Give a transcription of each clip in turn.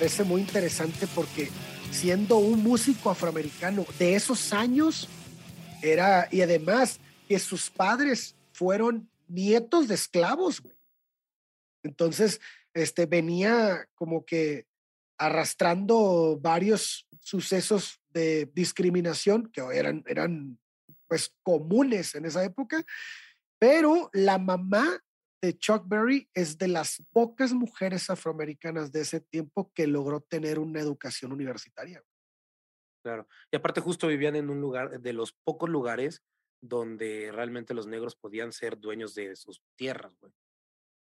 parece muy interesante porque siendo un músico afroamericano de esos años, era, y además que sus padres fueron nietos de esclavos, Entonces, este, venía como que arrastrando varios sucesos de discriminación que eran, eran pues comunes en esa época, pero la mamá de Chuck Berry es de las pocas mujeres afroamericanas de ese tiempo que logró tener una educación universitaria. Claro. Y aparte justo vivían en un lugar, de los pocos lugares donde realmente los negros podían ser dueños de sus tierras, güey.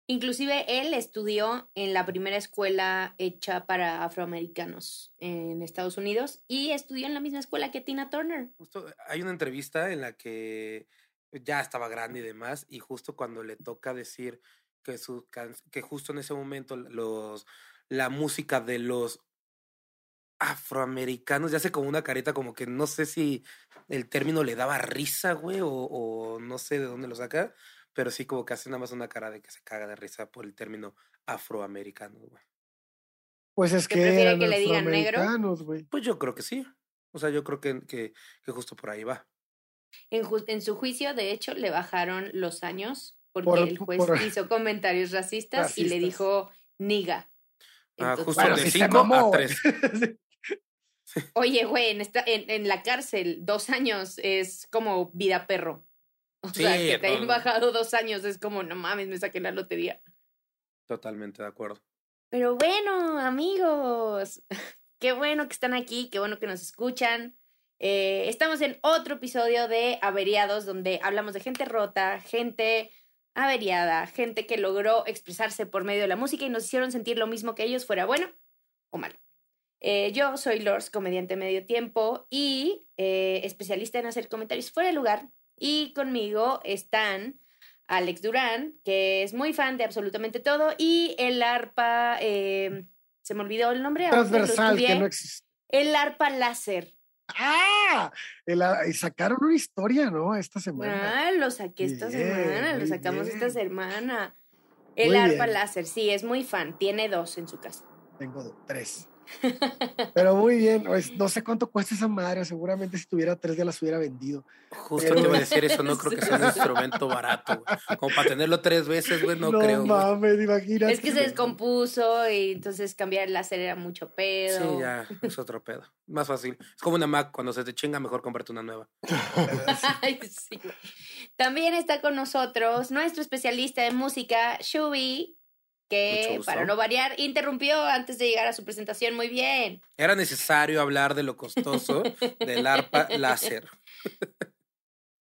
Inclusive él estudió en la primera escuela hecha para afroamericanos en Estados Unidos y estudió en la misma escuela que Tina Turner. Justo hay una entrevista en la que ya estaba grande y demás y justo cuando le toca decir que su que justo en ese momento los la música de los afroamericanos ya hace como una careta como que no sé si el término le daba risa, güey, o, o no sé de dónde lo saca, pero sí como que hace nada más una cara de que se caga de risa por el término afroamericano, güey. Pues es que prefiere que le digan negro? güey. Pues yo creo que sí. O sea, yo creo que, que, que justo por ahí va. En, en, su juicio, de hecho, le bajaron los años porque el juez hizo comentarios racistas, y le dijo niga. ah, justo de 5 a 3. Oye, güey, en, esta, en, en la cárcel, dos años es como vida perro. O sea, que te hayan bajado dos años es como, no mames, me saqué la lotería. Totalmente de acuerdo. Pero bueno, amigos, qué bueno que están aquí, qué bueno que nos escuchan. Eh, estamos en otro episodio de Averiados, donde hablamos de gente rota, gente averiada, gente que logró expresarse por medio de la música y nos hicieron sentir lo mismo que ellos, fuera bueno o malo. Eh, yo soy Lors, comediante medio tiempo y eh, especialista en hacer comentarios fuera de lugar y conmigo están Alex Durán, que es muy fan de absolutamente todo, y el arpa, se me olvidó el nombre. Transversal, que no existe. El arpa láser. ¡Ah! y sacaron una historia, ¿no? Esta semana. Ah, lo saqué esta semana, lo sacamos esta semana. El arpa láser, sí, es muy fan, tiene dos en su casa. Tengo tres. Pero muy bien, pues, no sé cuánto cuesta esa madre, seguramente si tuviera tres ya las hubiera vendido. Justo te iba a decir eso, no creo que sea un instrumento barato, Como para tenerlo tres veces, güey, no, creo. Mames, imagínate. Es que se descompuso y entonces cambiar el láser era mucho pedo. Sí, ya, es otro pedo. Más fácil. Es como una Mac, cuando se te chinga, mejor comprarte una nueva. También está con nosotros nuestro especialista en música, Shubi que para no variar interrumpió antes de llegar a su presentación muy bien. Era necesario hablar de lo costoso del arpa láser.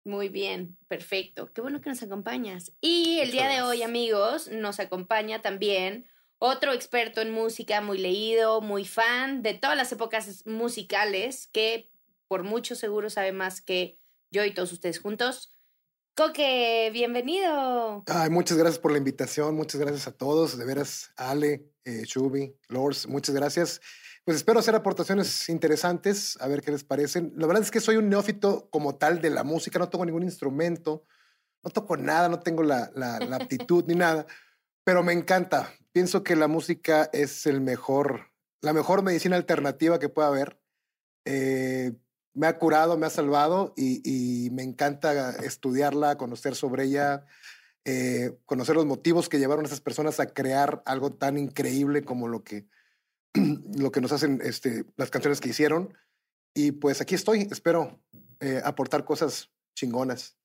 Muy bien, perfecto. Qué bueno que nos acompañas. Y el día de hoy, amigos, nos acompaña también otro experto en música, muy leído, muy fan de todas las épocas musicales, que por mucho seguro sabe más que yo y todos ustedes juntos. Coque, bienvenido. Ay, muchas gracias por la invitación, muchas gracias a todos, de veras, Ale, eh, Shubi, Lors, muchas gracias. Pues espero hacer aportaciones interesantes, a ver qué les parecen. La verdad es que soy un neófito como tal de la música, no tengo ningún instrumento, no toco nada, no tengo la, la, la aptitud ni nada, pero me encanta. Pienso que la música es el mejor, la mejor medicina alternativa que pueda haber. Eh, me ha curado, me ha salvado y, me encanta estudiarla, conocer sobre ella, eh, conocer los motivos que llevaron a esas personas a crear algo tan increíble como lo que, lo que nos hacen este, las canciones que hicieron. Y pues aquí estoy, espero eh, aportar cosas chingonas.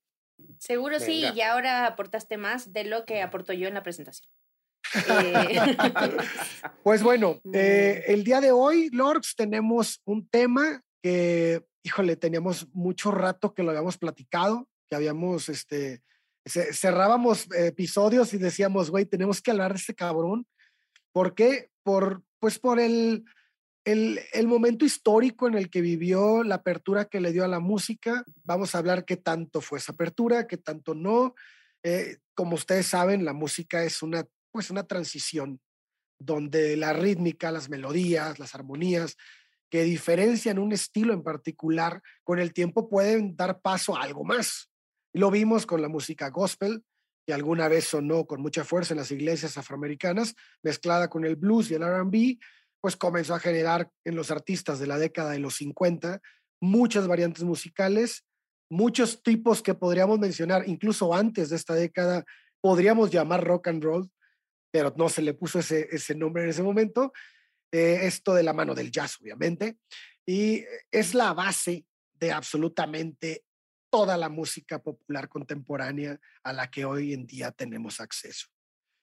Seguro sí, y ahora aportaste más de lo que aportó yo en la presentación. Eh, pues bueno, el día de hoy, Lords, tenemos un tema que híjole, teníamos mucho rato que lo habíamos platicado, que habíamos, este, cerrábamos episodios y decíamos, güey, tenemos que hablar de este cabrón. ¿Por qué? Por, pues por el, el, el, momento histórico en el que vivió, la apertura que le dio a la música. Vamos a hablar qué tanto fue esa apertura, qué tanto no. Eh, como ustedes saben, la música es una, pues una transición donde la rítmica, las melodías, las armonías que diferencian un estilo en particular, con el tiempo pueden dar paso a algo más. Lo vimos con la música gospel, que alguna vez sonó con mucha fuerza en las iglesias afroamericanas, mezclada con el blues y el RB, pues comenzó a generar en los artistas de la década de los 50 muchas variantes musicales, muchos tipos que podríamos mencionar incluso antes de esta década, podríamos llamar rock and roll, pero no se le puso ese, ese nombre en ese momento. Esto de la mano del jazz, obviamente, y es la base de absolutamente toda la música popular contemporánea a la que hoy en día tenemos acceso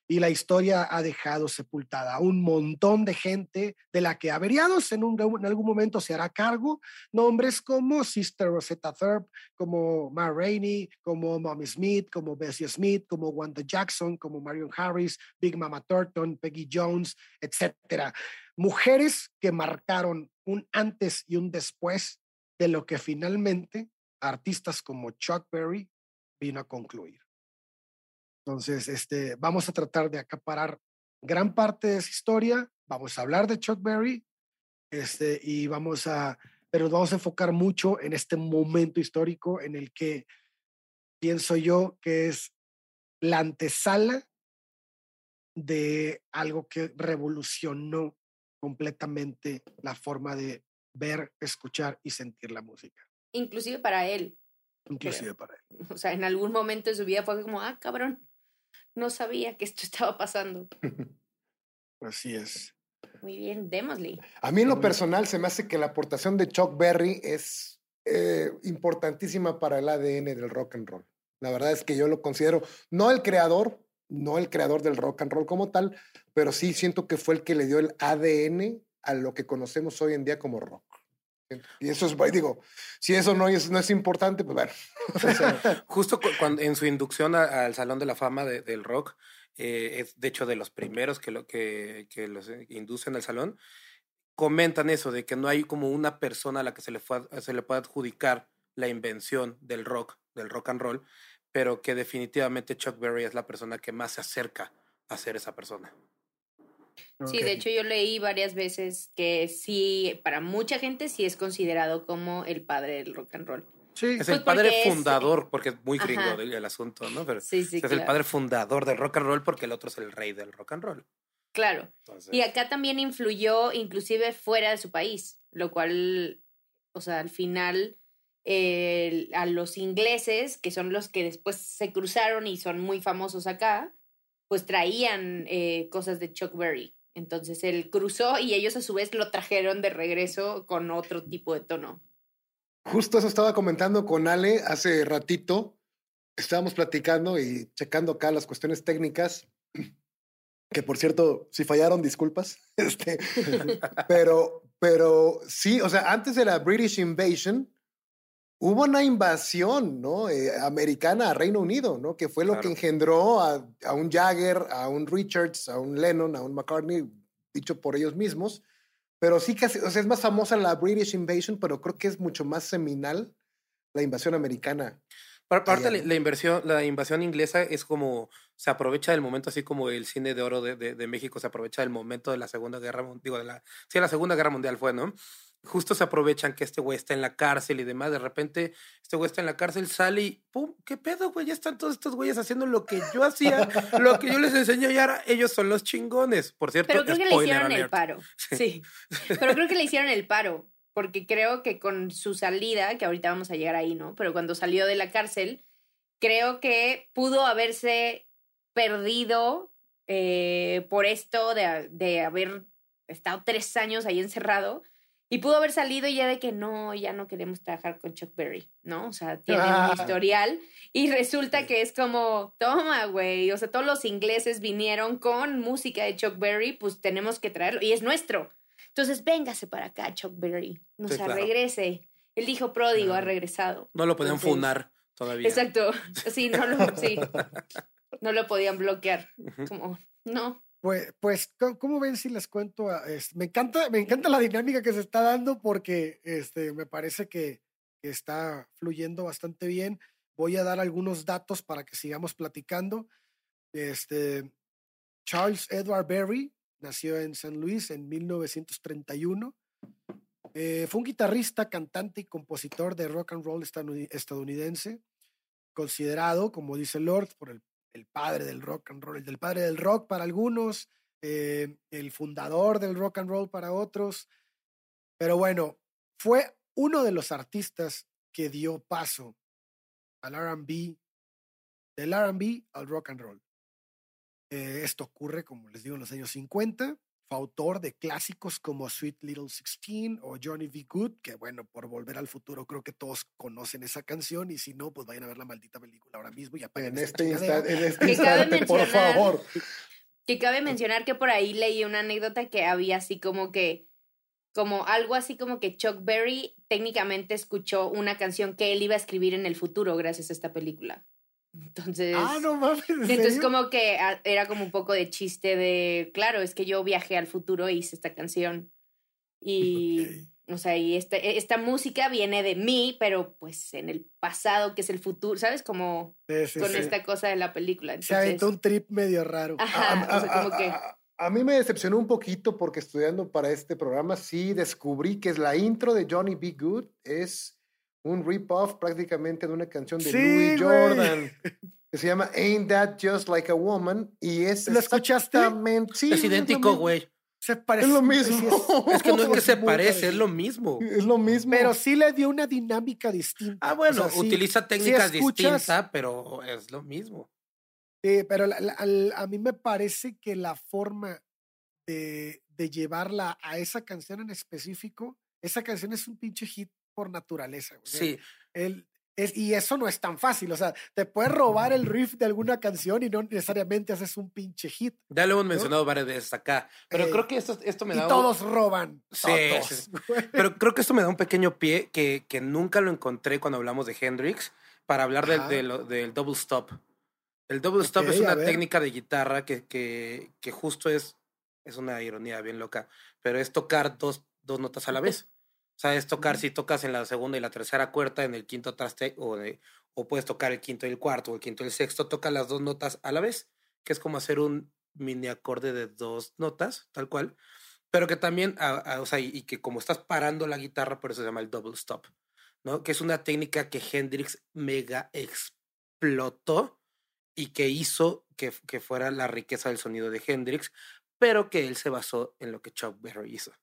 y la historia ha dejado sepultada a un montón de gente de la que averiados en, en algún momento se hará cargo, nombres como Sister Rosetta Thurp, como Ma Rainey, como Mommy Smith, como Bessie Smith, como Wanda Jackson, como Marion Harris, Big Mama Thornton, Peggy Jones, etcétera. Mujeres que marcaron un antes y un después de lo que finalmente artistas como Chuck Berry vino a concluir. Entonces, este, vamos a tratar de acaparar gran parte de esa historia. Vamos a hablar de Chuck Berry este, y vamos a, pero vamos a enfocar mucho en este momento histórico en el que pienso yo que es la antesala de algo que revolucionó completamente la forma de ver, escuchar y sentir la música. Inclusive para él. Inclusive para él. O sea, en algún momento de su vida fue como, ah, cabrón, no sabía que esto estaba pasando. Así es. Muy bien, démosle. A mí en lo personal se me hace que la aportación de Chuck Berry es eh, importantísima para el ADN del rock and roll. La verdad es que yo lo considero, no el creador, no el creador del rock and roll como tal, pero sí siento que fue el que le dio el ADN a lo que conocemos hoy en día como rock. Y eso es, digo, si eso no es, no es importante, pues bueno. Justo cuando, en su inducción al Salón de la Fama del Rock, eh, es de hecho de los primeros que, lo, que, que los inducen al salón, comentan eso, de que no hay como una persona a la que se le, fue, se le pueda adjudicar la invención del rock, del rock and roll, pero que definitivamente Chuck Berry es la persona que más se acerca a ser esa persona. Sí, de hecho yo leí varias veces que sí, para mucha gente sí es considerado como el padre del rock and roll. Sí. Es el pues padre fundador, porque es muy gringo el, asunto, ¿no? Pero sí, sí, es el padre fundador del rock and roll porque el otro es el rey del rock and roll. Claro. Y acá también influyó inclusive fuera de su país, lo cual, o sea, al final a los ingleses, que son los que después se cruzaron y son muy famosos acá, pues traían eh, cosas de Chuck Berry. Entonces él cruzó y ellos a su vez lo trajeron de regreso con otro tipo de tono. Justo eso estaba comentando con Ale hace ratito. Estábamos platicando y checando acá las cuestiones técnicas, que por cierto, si fallaron, disculpas. Este, pero, pero sí, o sea, antes de la British Invasion, hubo una invasión ¿no? Eh, americana a Reino Unido, ¿no? que fue lo que engendró a, a, un Jagger, a un Richards, a un Lennon, a un McCartney, dicho por ellos mismos. Pero sí que o sea, es más famosa la British Invasion, pero creo que es mucho más seminal la invasión americana. Por parte, la, la, inversión, la invasión inglesa es como, se aprovecha del momento, así como el cine de oro de, de, de México se aprovecha del momento de la Segunda Guerra Mundial, digo, de la, sí, la Segunda Guerra Mundial fue, ¿no? Justo se aprovechan que este güey está en la cárcel y demás. De repente, este güey está en la cárcel, sale y ¡pum! ¿Qué pedo, güey? Ya están todos estos güeyes haciendo lo que yo hacía, lo que yo les enseño y ahora ellos son los chingones. Por cierto, Pero creo que le hicieron el paro. Sí. Pero creo que le hicieron el paro. Porque creo que con su salida, que ahorita vamos a llegar ahí, ¿no? Pero cuando salió de la cárcel, creo que pudo haberse perdido eh, por esto de, de haber estado tres años ahí encerrado y pudo haber salido ya de que no, ya no queremos trabajar con Chuck Berry, ¿no? O sea, tiene un ah. historial y resulta que es como, toma, güey, o sea, todos los ingleses vinieron con música de Chuck Berry, pues tenemos que traerlo y es nuestro. Entonces, véngase para acá, Chuck Berry, no se regrese. El hijo pródigo ha regresado. No lo podían funar todavía. Exacto, sí, no lo, sí. no lo podían bloquear. Como, no, pues, pues, ¿cómo ven si les cuento? me, encanta, me encanta la dinámica que se está dando porque este, me parece que, está fluyendo bastante bien. Voy a dar algunos datos para que sigamos platicando. Este, Charles Edward Berry nació en San Luis en 1931. Eh, fue un guitarrista, cantante y compositor de rock and roll estadounidense, considerado, como dice Lord, por el el padre del rock and roll, el del padre del rock para algunos, eh, el fundador del rock and roll para otros. Pero bueno, fue uno de los artistas que dio paso al RB, del RB al rock and roll. Eh, esto ocurre, como les digo, en los años 50. Fue autor de clásicos como Sweet Little Sixteen o Johnny B. Good, que bueno, por volver al futuro creo que todos conocen esa canción y si no, pues vayan a ver la maldita película ahora mismo y apaguen En este, chingadera. insta- en este instante, por favor. Que cabe mencionar que por ahí leí una anécdota que había así como que, como algo así como que Chuck Berry técnicamente escuchó una canción que él iba a escribir en el futuro gracias a esta película. Entonces, Ah, no mames. ¿en entonces serio? como que ah, era como un poco de chiste de, claro, es que yo viajé al futuro e hice esta canción. Y, o sea, y esta, esta música viene de mí, pero pues en el pasado, que es el futuro, ¿sabes? Como Sí, sí, con sí. esta cosa de la película. Se Entonces, aventó un trip medio raro. Ajá, o sea, como que... a- a mí me decepcionó un poquito porque estudiando para este programa sí descubrí que es la intro de Johnny B. Good es un rip-off prácticamente de una canción de Sí, Louis. Jordan que se llama Ain't That Just Like a Woman y es ¿Lo escuchaste? exactamente sí, es mismo. güey. Se parece. Es lo mismo. Es que no es que se parece, es lo mismo. Es lo mismo. Pero sí le dio una dinámica distinta. Ah, bueno, O sea, sí- utiliza técnicas escuchas- distintas, pero es lo mismo. Sí, pero la- a mí me parece que la forma de, de llevarla a esa canción en específico, esa canción es un pinche hit por naturaleza. güey. Sí, el- es, y eso no es tan fácil. O sea, te puedes robar el riff de alguna canción y no necesariamente haces un pinche hit. ya lo hemos mencionado varias veces acá. Pero Eh, creo que esto, esto me Y da. un- todos roban. Sí, todos, sí. Pero creo que esto me da un pequeño pie que, que nunca lo encontré cuando hablamos de Hendrix para hablar del, del double stop. El double stop es a una técnica de guitarra que, que, que justo es, es una ironía bien loca, pero es tocar dos, dos notas a la vez. O sea, es tocar, si tocas en la segunda y la tercera cuerda, en el quinto traste, o, de- o puedes tocar el quinto y el cuarto, o el quinto y el sexto, toca las dos notas a la vez, que es como hacer un mini acorde de dos notas, tal cual, pero que también, a- a- o sea, y, y que como estás parando la guitarra, por eso se llama el double stop, ¿no? Que es una técnica que Hendrix mega explotó y que hizo que, que fuera la riqueza del sonido de Hendrix, pero que él se basó en lo que Chuck Berry hizo.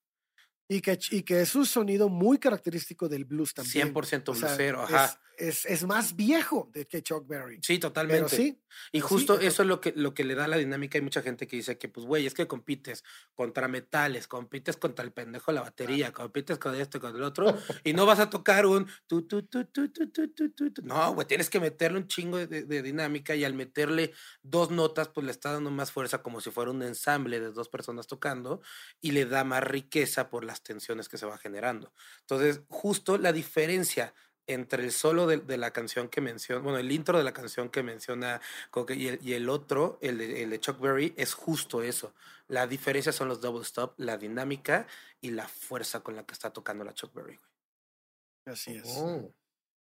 Y que, y que es un sonido muy característico del blues también. 100% O sea, blusero, ajá es, es más viejo de que Chuck Berry. Sí, totalmente. Sí. Y justo eh, eh, eso es lo que, lo que le da la dinámica. Hay mucha gente que dice que, pues, güey, es que compites contra metales, compites contra el pendejo la batería, compites con esto, con el otro, y no vas a tocar un tu, tu, tu, tu, tu, tu, tu, tu. No, güey, tienes que meterle un chingo de, de, dinámica y al meterle dos notas, pues le está dando más fuerza como si fuera un ensamble de dos personas tocando y le da más riqueza por las tensiones que se va generando. Entonces, justo la diferencia entre el solo de, de la canción que menciona, bueno, el intro de la canción que menciona Coque y el, y el otro, el de, el de Chuck Berry, es justo eso. La diferencia son los double stop, la dinámica y la fuerza con la que está tocando la Chuck Berry. güey. así es. Oh.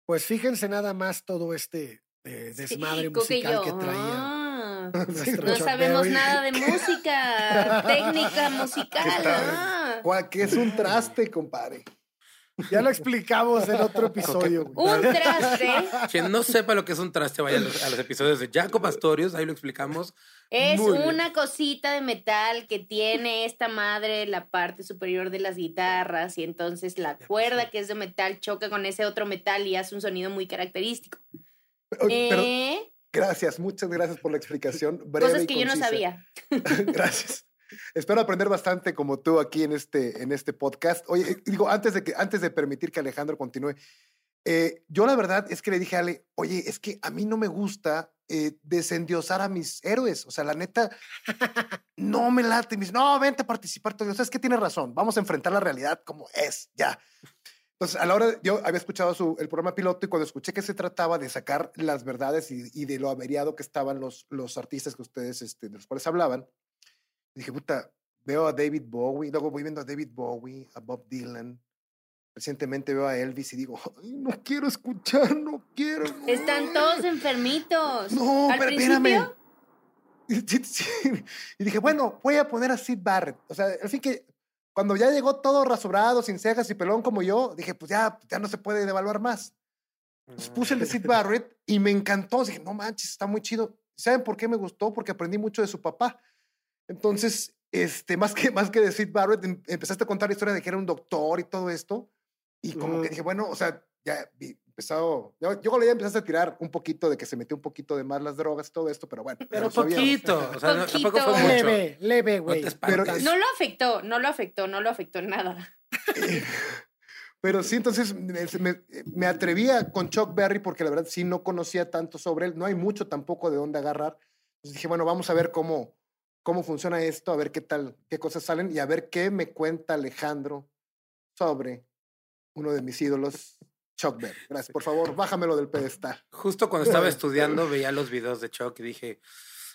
Pues fíjense nada más todo este eh, desmadre Sí, musical que traía. ah, nuestro no Chuck sabemos Berry. nada de música, técnica musical. Está- ah. Que es un traste, compadre. Ya lo explicamos en otro episodio. güey. Un traste Quien no sepa lo que es un traste, vaya a los, a los episodios de Jaco Pastorius, ahí lo explicamos. es Muy bien. una cosita de metal que tiene esta madre la parte superior de las guitarras y entonces la cuerda que es de metal choca con ese otro metal y hace un sonido muy característico. Oye, Pero Eh, gracias, muchas gracias por la explicación. Breve cosas y que yo no sabía. Gracias. Espero aprender bastante como tú aquí en este, en este podcast. Oye, eh, digo, antes de, que, antes de permitir que Alejandro continúe, eh, yo la verdad es que le dije a Ale, oye, es que a mí no me gusta eh, desendiosar a mis héroes. O sea, la neta, no me late. Me dice, no, vente a participar. O sea, es que tiene razón. Vamos a enfrentar la realidad como es, ya. Entonces, a la hora, yo había escuchado su, el programa piloto y cuando escuché que se trataba de sacar las verdades y, y de lo averiado que estaban los, los artistas que ustedes, este, de los cuales hablaban, dije, puta, veo a David Bowie, luego voy viendo a David Bowie, a Bob Dylan. Recientemente veo a Elvis y digo, "Ay, no quiero escuchar, no quiero. no". Están todos enfermitos. No, Al pero espérame. Y, dije, bueno, voy a poner a Sid Barrett. O sea, fin que cuando ya llegó todo rasurado, sin cejas y pelón como yo, dije, pues ya, ya no se puede devaluar más. Entonces puse el de Sid Barrett y me encantó. Dije, no manches, está muy chido. ¿Saben por qué me gustó? Porque aprendí mucho de su papá. Entonces, este, más que, más que de Sid Barrett, em- empezaste a contar la historia de que era un doctor y todo esto. Y como que dije, bueno, o sea, ya vi- empezado, yo, yo con la idea empezaste a tirar un poquito de que se metió un poquito de más las drogas y todo esto, pero bueno. Pero sabíamos. poquito. O sea, no- tampoco fue Poquito. mucho. Leve, leve, No güey. Pero-. No lo afectó, no lo afectó, no lo afectó en nada. Pero sí, entonces me, me- me atrevía con Chuck Berry porque la verdad sí no conocía tanto sobre él. No hay mucho tampoco de dónde agarrar. Entonces dije, bueno, vamos a ver cómo, cómo funciona esto, a ver qué tal, qué cosas salen y a ver qué me cuenta Alejandro sobre uno de mis ídolos, Chuck Berry. Gracias. Por favor, bájamelo del pedestal. Justo cuando estaba estudiando veía los videos de Chuck y dije,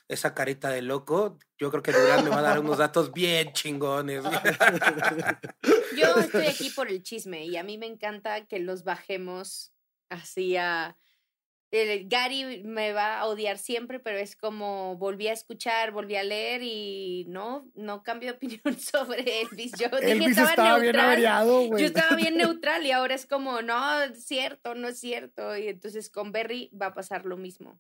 esa carita de loco, yo creo que Durán me va a dar unos datos bien chingones. Yo estoy aquí por el chisme y a mí me encanta que los bajemos así a... el Gary me va a odiar siempre, pero es como volví a escuchar, volví a leer y no, no cambio de opinión sobre Elvis. Yo dije, estaba, estaba bien neutral. averiado, güey. Yo estaba bien neutral y ahora es como, no, es cierto, no es cierto. Y entonces con Berry va a pasar lo mismo.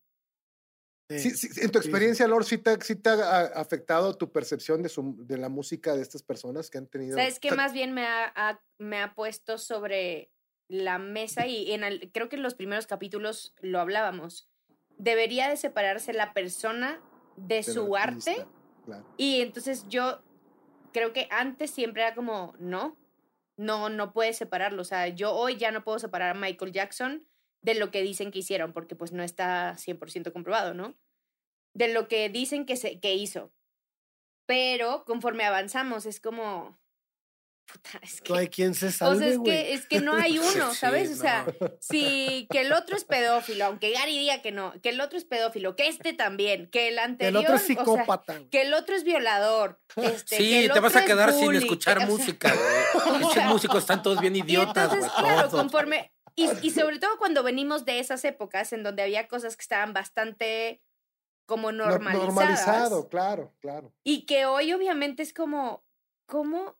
Sí, sí, en tu experiencia, Lord, ¿sí te, sí te ha afectado tu percepción de, su, de la música de estas personas que han tenido? ¿Sabes qué más bien me ha, ha- me ha puesto sobre la mesa? Y en el- creo que en los primeros capítulos lo hablábamos. Debería de separarse la persona de su arte. Claro. Y entonces yo creo que antes siempre era como, no, no, no puedes separarlo. O sea, yo hoy ya no puedo separar a Michael Jackson de lo que dicen que hicieron, porque pues no está 100% comprobado, ¿no? De lo que dicen que, se, que hizo. Pero conforme avanzamos es como... Puta, es que... No hay quien se o sea, salve, es que, es que no hay uno, Sí, ¿sabes? O no. sea, si que el otro es pedófilo, aunque Gary diga que no, que el otro es pedófilo, que este también, que el El anterior... otro es o sea, psicópata. que el otro es violador. Este, que Sí, el te vas a quedar sin escuchar que- o sea, música, güey. Pinches músicos están todos bien Y idiotas, entonces, güey. claro, todos. conforme. Y, y sobre todo cuando venimos de esas épocas en donde había cosas que estaban bastante como No- normalizadas. Normalizado, claro, claro. Y que hoy obviamente es como, ¿cómo?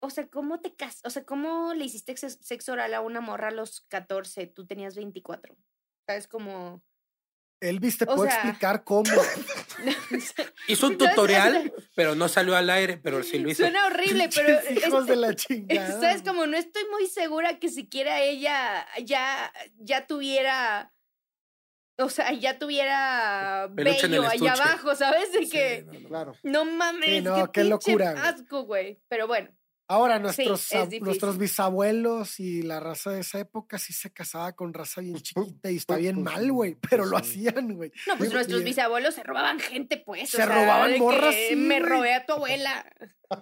O sea, ¿cómo te casas? O sea, ¿cómo le hiciste ex- sexo oral a una morra a los 14? Tú tenías 24. O sea, es como... Elvis te o puede sea- explicar cómo. Hizo un tutorial, pero no salió al aire, pero sí lo hizo. Suena horrible, pero... Hijos este- de la chingada. ¿Sabes? Como no estoy muy segura que siquiera ella ya, ya tuviera. O sea, ya tuviera Peluche bello allá abajo, ¿sabes? De Sí, que. no, no. Claro. No mames, Sí, no, qué, qué locura, asco, güey. Pero bueno, Ahora, nuestros, nuestros bisabuelos y la raza de esa época sí se casaba con raza bien chiquita y está pues, bien pues, mal, güey, pero lo hacían, güey. no, pues Sí, nuestros y- bisabuelos se robaban gente, pues. o Se sea, robaban morras, sí, Me robé a tu abuela.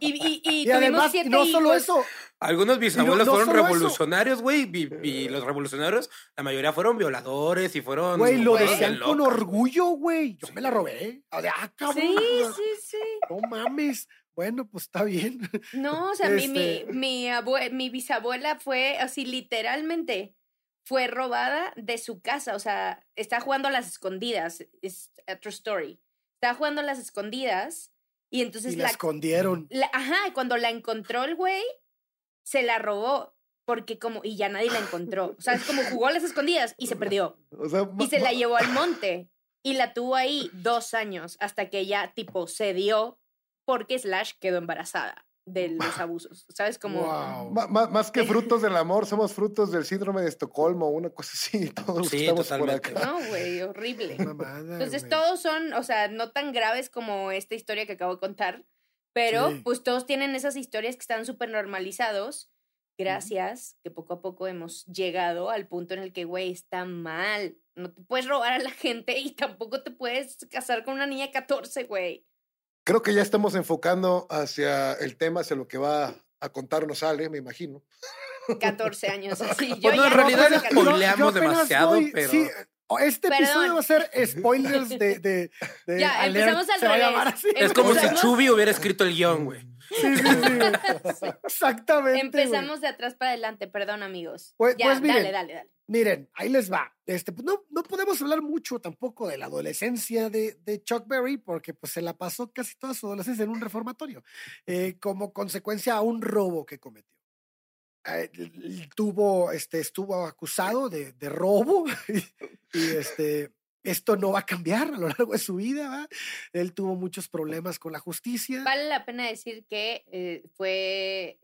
Y, y, y, Y tuvimos además, siete no solo hijos. eso, Algunos bisabuelos no fueron revolucionarios, güey, y, y los revolucionarios, la mayoría fueron violadores y fueron... güey, lo decían con orgullo, güey. Yo me la robé. O sea, ah, cabrón. Sí, sí, sí. No mames. Bueno, pues está bien. No, o sea, mi, mi, Este- mi, abue- mi bisabuela fue así, literalmente, fue robada de su casa. O sea, está jugando a las escondidas. Es a true story. Está jugando a las escondidas y entonces y la la, escondieron. la- Ajá, y cuando la encontró el güey, se la robó. Porque como, y ya nadie la encontró. O sea, es como jugó a las escondidas y se perdió. O sea, Y se la llevó al monte. Y la tuvo ahí dos años hasta que ella, tipo, cedió porque Slash quedó embarazada de los abusos. ¿Sabes? Como. Wow. más que frutos del amor, somos frutos del síndrome de Estocolmo, una cosa así. Todos Sí, estamos por totalmente. acá. No, güey, horrible. Mamada, Entonces todos son, o sea, no tan graves como esta historia que acabo de contar, pero Sí. pues todos tienen esas historias que están súper normalizados. Gracias, que poco a poco hemos llegado al punto en el que, güey, está mal. No te puedes robar a la gente y tampoco te puedes casar con una niña de 14, güey. Creo que ya estamos enfocando hacia el tema, hacia lo que va a contarnos Ale, me imagino. 14 años así. Yo no, ya en realidad tengo es 14. por- spoileamos demasiado, pero- Sí, este Perdón. episodio va a ser spoilers de. de, de Ya, alert, empezamos al se va a revés. llamar así. Es como si Chubi hubiera escrito el guion, güey. Sí, sí, sí. Exactamente. güey. Empezamos de atrás para adelante, perdón, amigos. Pues- ya, pues miren. dale, dale, dale. Miren, ahí les va. Este, pues no, no podemos hablar mucho tampoco de la adolescencia de, de Chuck Berry, porque pues se la pasó casi toda su adolescencia en un reformatorio, eh, como consecuencia a un robo que cometió. Eh, tuvo, este, estuvo acusado de, de robo y, este, esto no va a cambiar a lo largo de su vida. Él tuvo muchos problemas con la justicia. Vale la pena decir que eh, fue,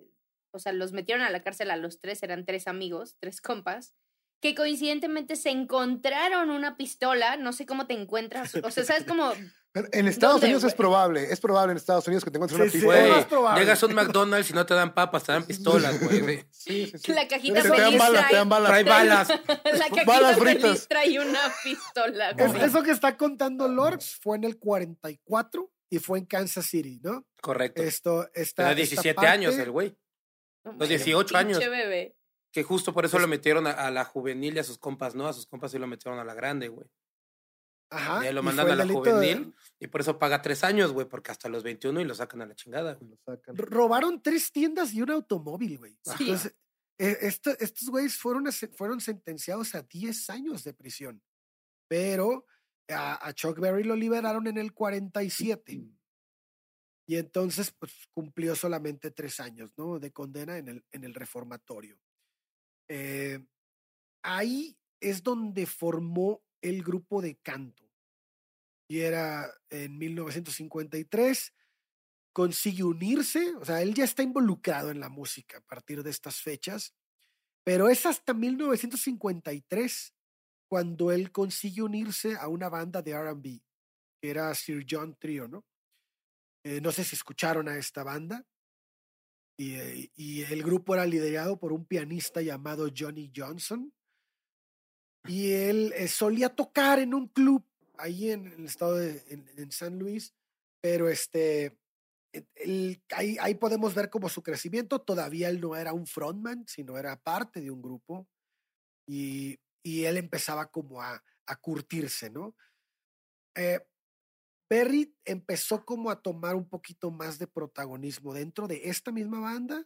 o sea, los metieron a la cárcel a los tres, eran tres amigos, tres compas, que coincidentemente se encontraron una pistola, no sé cómo te encuentras, o sea, ¿sabes cómo? Pero En Estados ¿Dónde, Unidos es probable, es probable en Estados Unidos que te encuentres una Sí, sí, pistola. probable. llegas a un McDonald's y no te dan papas, te dan pistolas, güey. Sí, sí, sí. La cajita Te, te dan feliz balas, trae- te dan balas. Trae balas. La cajita Balas feliz fritas. trae una pistola. Es- güey. eso que está contando Lorx fue en el 44 y fue en Kansas City, ¿no? Correcto. Esto está. Tenía 17 años el güey. Los mames, 18 años. pinche bebé. Que justo por eso lo metieron a, a la juvenil y a sus compas, ¿no? A sus compas sí lo metieron a la grande, güey. Ajá. Y ahí lo mandan a la de- juvenil y por eso paga tres años, güey, porque hasta los 21 y lo sacan a la chingada, güey. Lo sacan. robaron tres tiendas y un automóvil, güey. Sí. Entonces, eh, esto- estos güeyes fueron, fueron sentenciados a 10 años de prisión. Pero a, a Chuck Berry lo liberaron en el 47. Y entonces, pues, cumplió solamente tres años, ¿no? De condena en el, en el reformatorio. Eh, ahí es donde formó el grupo de canto. Y era en 1953 consigue unirse, o sea, él ya está involucrado en la música a partir de estas fechas, pero es hasta 1953 cuando él consigue unirse a una banda de RB, que era Sir John Trio, ¿no? Eh, no sé si escucharon a esta banda. Y, eh, y el grupo era liderado por un pianista llamado Johnny Johnson. Y él eh, solía tocar en un club ahí en el estado de en, en San Luis, pero este, el- ahí, ahí podemos ver como su crecimiento. Todavía él no era un frontman, sino era parte de un grupo. Y, y él empezaba como a, a curtirse, ¿no? Eh, Perry empezó como a tomar un poquito más de protagonismo dentro de esta misma banda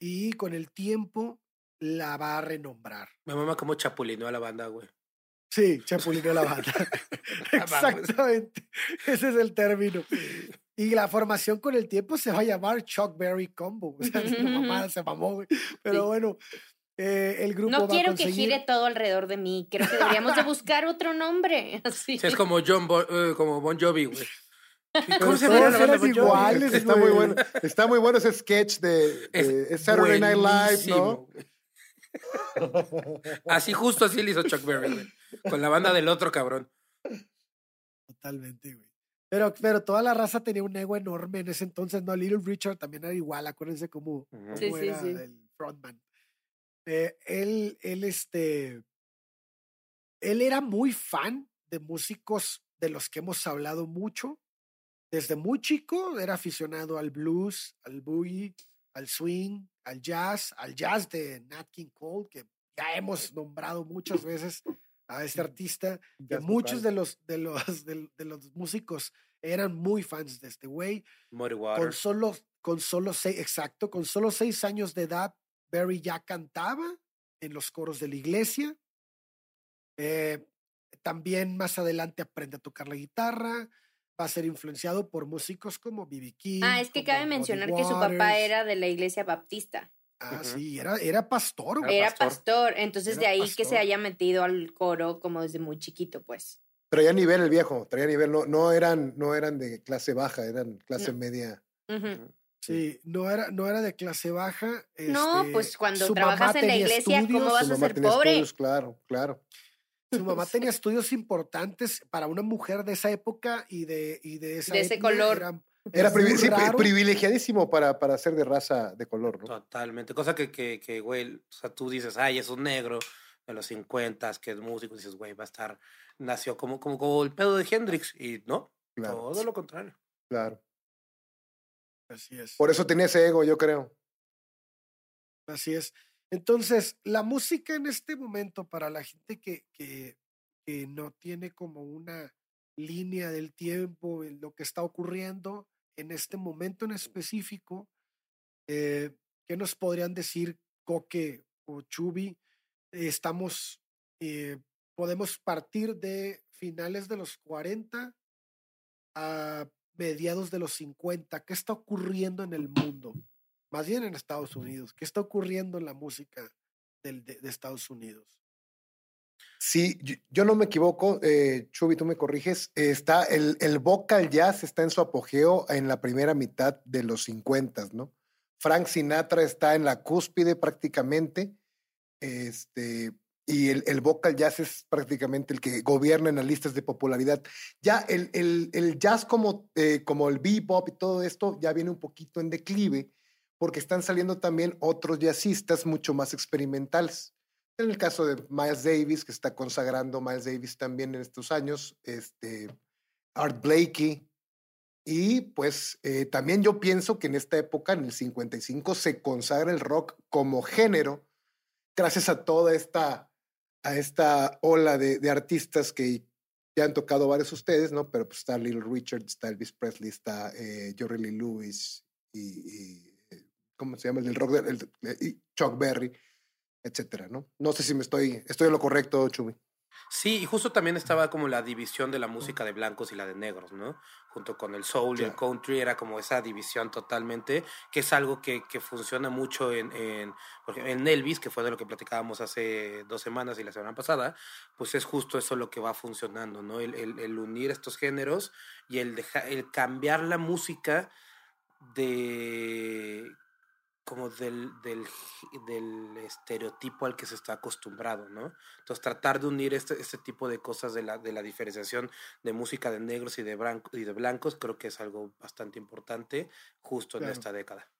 y con el tiempo la va a renombrar. Mi mamá como chapulineó a la banda, güey. Sí, chapulineó la banda. Exactamente. Ese es el término. Y la formación con el tiempo se va a llamar Chuck Berry Combo. O sea, se mamó, güey. Pero Sí. bueno, eh, el grupo No va a quiero que gire todo alrededor de mí. Creo que deberíamos de buscar otro nombre. Así. Sí, es como John Bo- eh, como Bon Jovi, güey. Pero ¿Cómo se todos eran iguales, Está muy bueno. Está muy bueno ese sketch de, Es de- es Saturday Night Live, ¿no? Así, justo así le hizo Chuck Berry, güey. Con la banda del otro cabrón. Totalmente, güey. Pero, pero toda la raza tenía un ego enorme en ese entonces, ¿no? Little Richard también era igual, acuérdense cómo. Sí, cómo sí, era sí. el frontman. Eh, él, él, este, él era muy fan de músicos de los que hemos hablado mucho. Desde muy chico era aficionado al blues, al boogie, al swing, al jazz, al jazz de Nat King Cole, que ya hemos nombrado muchas veces a este artista que muchos de los, de, los, de, de los músicos eran muy fans de este güey. Con solo, con solo seis, exacto, con solo seis años de edad, Barry ya cantaba en los coros de la iglesia. Eh, también más adelante aprende a tocar la guitarra. Va a ser influenciado por músicos como B.B. King. Ah, es que cabe mencionar que su papá era de la iglesia baptista. Ah, sí, era, era pastor. güey. Era pastor. pastor. Entonces Era de ahí que se haya metido al coro como desde muy chiquito, pues. Traía nivel el viejo, traía nivel. No, no, eran, no eran de clase baja, eran clase No. media. Sí, no era, no era de clase baja. No, este, pues cuando trabajas en la iglesia, ¿cómo estudios, vas Su a mamá ser tenía pobre? estudios, claro, claro. Su mamá tenía estudios importantes para una mujer de esa época y de, y de esa De ese etnia, color. Era, privi- sí, privilegiadísimo para, para ser de raza de color, ¿no? Totalmente. Cosa que, que, que, güey, o sea, tú dices, ay, es un negro de los 50 que es músico. Dices, güey, va a estar, nació como, como, como el pedo de Hendrix. Y no, Claro, todo lo contrario. claro. Así es. Por eso tenía ese ego, yo creo. Así es. Entonces, la música en este momento, para la gente que, que, que no tiene como una línea del tiempo en lo que está ocurriendo en este momento en específico, eh, ¿qué nos podrían decir Coque o Chubi? Eh, estamos, eh, podemos partir de finales de los 40 a mediados de los 50. ¿Qué está ocurriendo en el mundo? Más bien en Estados Unidos. ¿Qué está ocurriendo en la música del- de, de Estados Unidos? Sí, yo, yo no me equivoco, eh, Chubi, tú me corriges. Está el, el vocal jazz está en su apogeo en la primera mitad de los 50, ¿no? Frank Sinatra está en la cúspide prácticamente. Este, y el, el vocal jazz es prácticamente el que gobierna en las listas de popularidad. Ya el, el, el jazz como, eh, como el bebop y todo esto ya viene un poquito en declive porque están saliendo también otros jazzistas mucho más experimentales. En el caso de Miles Davis, que está consagrando Miles Davis también en estos años, este, Art Blakey, y pues eh, también yo pienso que en esta época, en el 55, se consagra el rock como género, gracias a toda esta, a esta ola de, de artistas que ya han tocado varios ustedes, ¿no? Pero pues está Little Richard, está Elvis Presley, está eh, Jerry Lee Lewis y, eh, ¿cómo se llama? El del rock, el- el- y Chuck Berry, etcétera, ¿no? No sé si me estoy, estoy en lo correcto, Chumi. Sí, y justo también estaba como la división de la música de blancos y la de negros, ¿no? Junto con el soul y el country, era como esa división totalmente, que es algo que, que funciona mucho en, en, en Elvis, que fue de lo que platicábamos hace dos semanas y la semana pasada, pues es justo eso lo que va funcionando, ¿no? El, el- el unir estos géneros y el, deja- el cambiar la música de como del, del, del estereotipo al que se está acostumbrado, ¿no? Entonces, tratar de unir este, este tipo de cosas de la, de la diferenciación de música de negros y de, branco- y de blancos, creo que es algo bastante importante justo en Claro. esta década.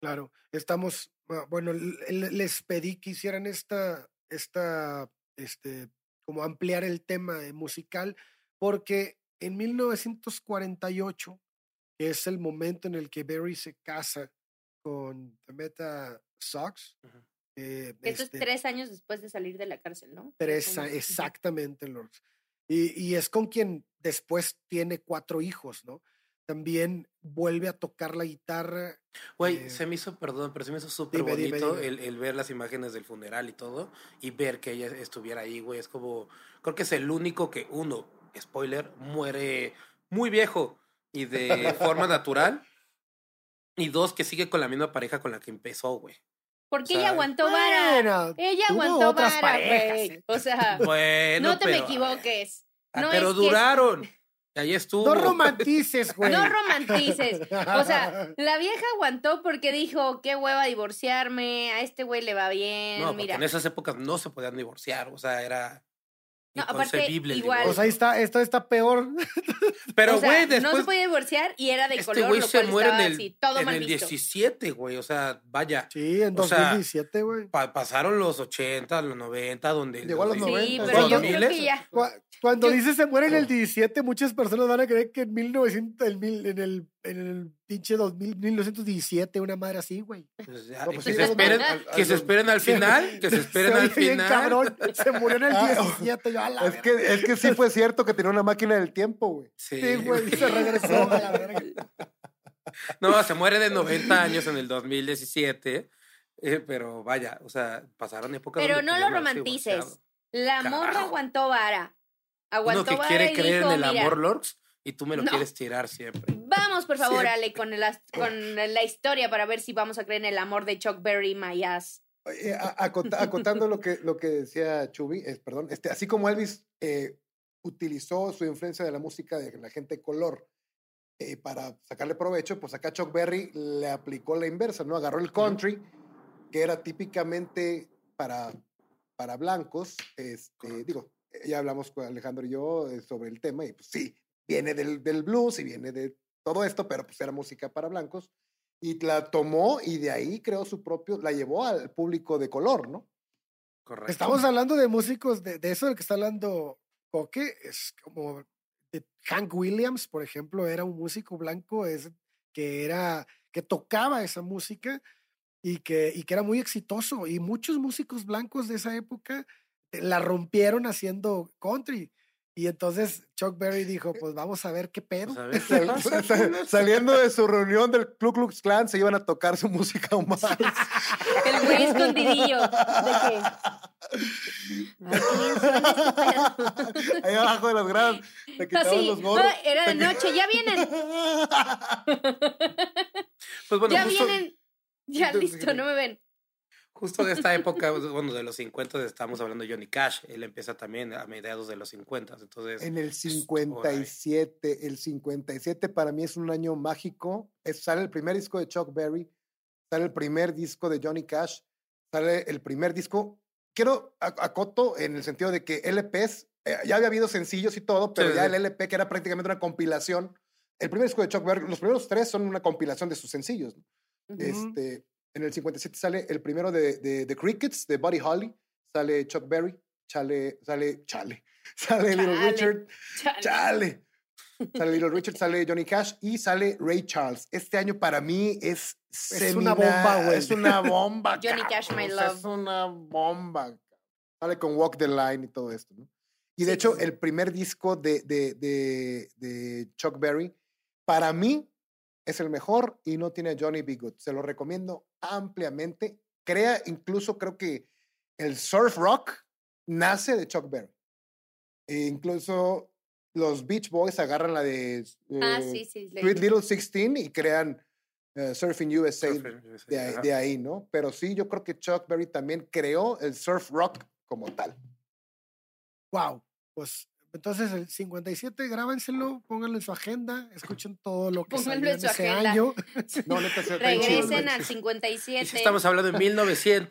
Claro, estamos, bueno, les pedí que hicieran esta, esta, este, como ampliar el tema eh, musical, porque en 1948, que es el momento en el que Barry se casa con Meta Sox, Ujú. eh, Esto es este, tres años después de salir de la cárcel, ¿no? Tres, exactamente, Lords. Y, y es con quien después tiene cuatro hijos, ¿no? También vuelve a tocar la guitarra. Güey, Eh, se me hizo, perdón, pero se me hizo súper dime, dime, bonito dime. El, el ver las imágenes del funeral y todo, y ver que ella estuviera ahí, güey. Es como, creo que es el único que, uno, spoiler, muere muy viejo y de forma natural, y dos, que sigue con la misma pareja con la que empezó, güey. Porque O sea, ella aguantó vara. Bueno, Ella aguantó otras vara, güey. ¿eh? O sea, Bueno, no te me equivoques. Ah, No pero es que- duraron. Y ahí estuvo. No romantices, güey. No romantices. O sea, la vieja aguantó porque dijo, qué hueva divorciarme, a este güey le va bien, No, porque mira. en esas épocas no se podían divorciar, o sea, era No, aparte, inconcebible igual- Pues divorcio. ahí está, esto está peor. Pero, o sea, güey, no se después podía divorciar y era de este color, güey lo se cual muere en estaba el, así, todo en mal el visto. 17, güey, o sea, vaya. Sí, en O sea, 2017, güey. pa- pasaron los 80, los 90, donde... Llegó a los donde- Sí, 90, pero yo creo 2000s. que ya. Cu- Cuando Yo- dice se muere en el 17, muchas personas van a creer que en 1900, el mil- en el, en el pinche 2000, 1917, una madre así, güey. Pues ya, pues que sí, se esperen, al- que al- se esperen al final, que se esperen Se al final. cabrón, se murió en el Ah, 17. Yo, a la Es verga. que, es que sí fue cierto que tenía una máquina del tiempo, güey. Sí, Sí, güey, se regresó a la verga. No, se muere de 90 años en el 2017. eh, pero vaya, o sea, pasaron épocas. Pero no lo pudieron haberse romantices. La morra aguantó vara. Uno Aguantó que vara quiere y creer dijo, en el "Mira, amor, Lorx, y tú me lo No. quieres tirar siempre. Vamos, por favor, Sí. Ale, con, el, con la historia para ver si vamos a creer en el amor de Chuck Berry, My Ass. Eh, a- acota- acotando lo que, lo que decía Chubi, eh, perdón, este, así como Elvis eh, utilizó su influencia de la música de la gente de color eh, para sacarle provecho, pues acá Chuck Berry le aplicó la inversa, ¿no? Agarró el country, que era típicamente para, para blancos, este, digo, ya hablamos con Alejandro y yo eh, sobre el tema, y pues sí, viene del, del blues y viene de todo esto, pero pues era música para blancos y la tomó y de ahí creó su propio, la llevó al público de color, ¿no? Correcto. Estamos hablando de músicos, de, de eso del que está hablando Coque, es como de Hank Williams, por ejemplo, era un músico blanco es, que era, que tocaba esa música y que, y que era muy exitoso. Y muchos músicos blancos de esa época la rompieron haciendo country. Y entonces Chuck Berry dijo, pues vamos a ver qué pedo. Pues qué pasa, sal- saliendo de su reunión del Ku Klux Klan se iban a tocar su música humana. El güey escondidillo. De qué. Ahí abajo de las gradas le quitaban Así, los gorros. "Ah, era de noche, ya vienen, Pues bueno, ya justo, vienen. Ya listo, no me ven. Justo de esta época, bueno, de los 50 estamos hablando de Johnny Cash. Él empieza también a mediados de los 50. Entonces, En el es por ahí. 57, el 57 para mí es un año mágico. Es- sale el primer disco de Chuck Berry, sale el primer disco de Johnny Cash, sale el primer disco. Quiero a- acoto en el sentido de que LPs, eh, ya había habido sencillos y todo, pero Sí, ya sí. el LP, que era prácticamente una compilación. El primer disco de Chuck Berry, los primeros tres son una compilación de sus sencillos. ¿no? Ujú. Este, en el 57 sale el primero de, de, de Crickets, de Buddy Holly, sale Chuck Berry, sale, sale, chale, sale Little Chale. Richard, Chale. chale. Sale Little Richard, sale Johnny Cash y sale Ray Charles. Este año para mí es Es una bomba, güey. Es una bomba. Johnny cabrón, Cash, My Love. Es una bomba. Sale con Walk the Line y todo esto, ¿no? Y de Sí, hecho, sí. el primer disco de, de, de, de Chuck Berry, para mí, es el mejor y no tiene Johnny B. Good. Se lo recomiendo ampliamente. Crea, incluso creo que el surf rock nace de Chuck Berry. E incluso los Beach Boys agarran la de Ah, eh, sí, sí. le- Sweet Little 16 y crean eh, Surfing USA Surfer, yo sé, de ahí, de ahí, ¿no? Pero sí, yo creo que Chuck Berry también creó el surf rock como tal. Wow. Pues entonces el 57, grábenselo, pónganlo en su agenda, escuchen todo lo que Pónganlo salió en en su ese agenda. año. No, Regresen al 57. Y si estamos hablando de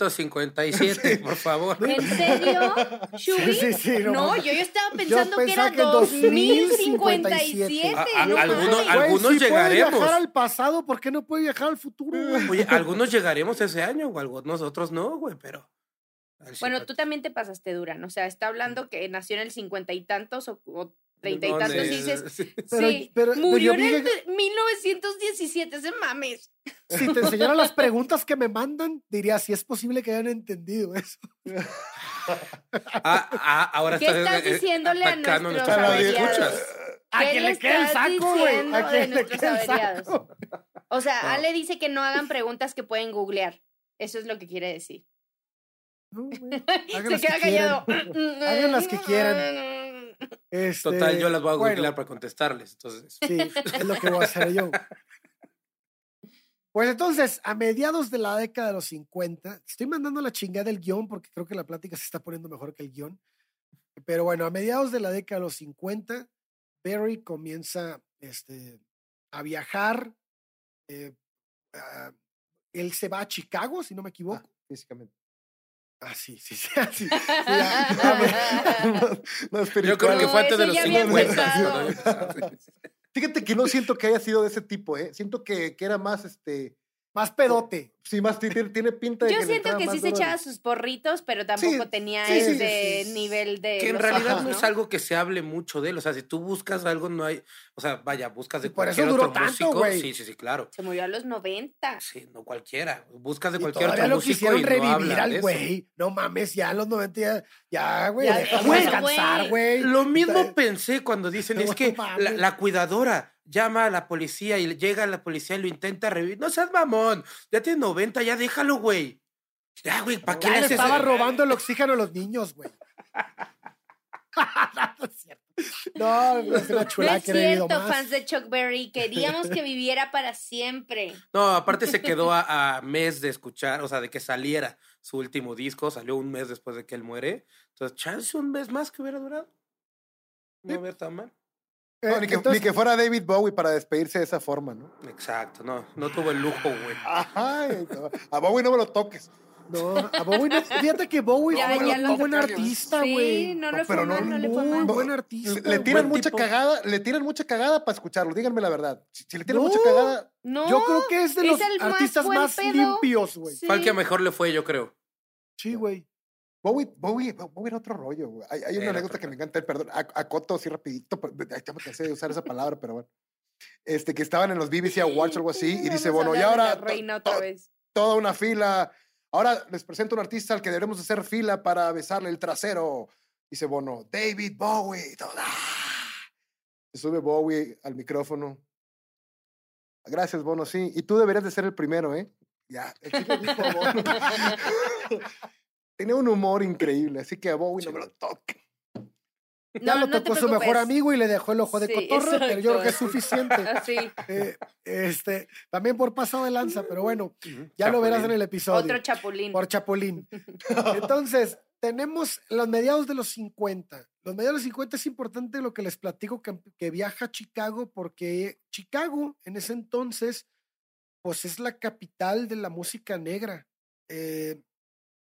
1957, por favor. ¿En serio? ¿Shubi? Sí, sí, sí, no yo, yo estaba pensando que era que 2057. A- a- no algunos- algunos si puede llegaremos. viajar al pasado, ¿por qué no puede viajar al futuro? güey? Oye, algunos llegaremos ese año, o algo, nosotros no, güey, pero. Bueno, 50. tú también te pasaste Duran. O sea, está hablando que nació en el cincuenta y tantos o, o treinta y No, tantos. y dices, sí. Pero- sí, pero- pero murió en el que- de- 1917. Ese mames. Si te enseñara las preguntas que me mandan, diría si es posible que hayan entendido eso. Ah, ah, ahora ¿Qué estás eh, diciéndole a nuestros averiados? A ¿Qué quien le quede el saco, güey. A le quede el saco. O sea, No. Ale dice que no hagan preguntas que pueden googlear. Eso es lo que quiere decir. No, güey. Se Hagan las queda que callado. quieran. Hagan las que Este, Total, yo las voy a bueno, googlear para contestarles. Entonces, Sí, es lo que voy a hacer yo. Pues entonces, a mediados de la década de los 50, estoy mandando la chingada del guion porque creo que la plática se está poniendo mejor que el guion. Pero bueno, a mediados de la década de los 50, Barry comienza este, a viajar. eh, a- él se va a Chicago, si no me Ah, equivoco. físicamente. Ah, sí, sí, sí. sí, sí, No, no, yo creo que No, fue antes de los ya había 50. empezado. cuando había empezado, sí. Fíjate que no siento que haya sido de ese tipo, ¿eh? Siento que, que era más, este, Más pedote. sí, más, tiene, tiene pinta de Yo que siento que sí se echaba sus porritos, pero tampoco Sí, tenía sí, ese sí, sí. nivel de. Que en realidad ojos, no es algo que se hable mucho de él. O sea, si tú buscas algo, no hay. O sea, vaya, buscas de Y por eso cualquier duró otro tanto, músico. güey. Sí, sí, sí, claro. Se murió a los 90. Sí, no cualquiera. Buscas de Y cualquier otro lo músico quisieron y no revivir habla de al güey. No mames, ya en los 90 ya, ya güey, Ya, güey, descansar, güey. Lo mismo Está- pensé cuando dicen, No es que la, la cuidadora llama a la policía y llega la policía y lo intenta revivir. No seas mamón, ya tiene 90, ya déjalo, güey. Ya, güey, ¿para qué le haces estaba robando el oxígeno a los niños, güey. no, no es cierto. No, es una No es que he vivido cierto, más. fans de Chuck Berry. Queríamos que viviera para siempre. No, aparte se quedó a, a mes de escuchar, o sea, de que saliera su último disco, salió un mes después de que él muere. Entonces, chance un mes más que hubiera durado. No hubiera tan mal. Eh, No, ni, que, entonces- ni que fuera David Bowie para despedirse de esa forma, ¿no? Exacto, no, no tuvo el lujo, güey. No, a Bowie no me lo toques. No, a Bowie no. Fíjate que Bowie Ya, fue ya un lo buen artista, sí, güey. no No, le fue pero no, mal, no le fue Muy mal. buen artista. le tiran buen mucha tipo. cagada, le tiran mucha cagada para escucharlo, díganme la verdad. Si, si le tiran No. mucha cagada, No, Yo creo que es de es los más artistas más limpios, güey. Sí. Fue al que mejor le fue, yo creo. Sí, güey. Bowie, Bowie, Bowie era otro rollo, güey. Hay, hay una anécdota que me encanta, perdón, a, a Coto así rapidito, ya me cansé de usar esa palabra, pero bueno. Este, que estaban en los BBC Awards o algo así, y dice, a bueno, y ahora reina otra vez. toda una fila. Ahora les presento un artista al que debemos hacer fila para besarle el trasero. Dice Bono, David Bowie. Todo, ¡ah! Se sube Bowie al micrófono. Gracias, Bono, sí. Y tú deberías de ser el primero, ¿eh? Ya, el dijo Bono. Tenía un humor increíble, así que a Bowie no me lo toque. Ya No, lo no te tocó su mejor amigo y le dejó el ojo de Sí, cotorra, pero yo creo que es suficiente. Así. Eh, este, también por pasado de lanza, pero bueno, ya lo verás en el episodio. Otro chapulín. Por Chapulín. Entonces, tenemos los mediados de los 50. Los mediados de los 50 es importante lo que les platico, que, que viaja a Chicago, porque Chicago en ese entonces, pues es la capital de la música negra. Eh,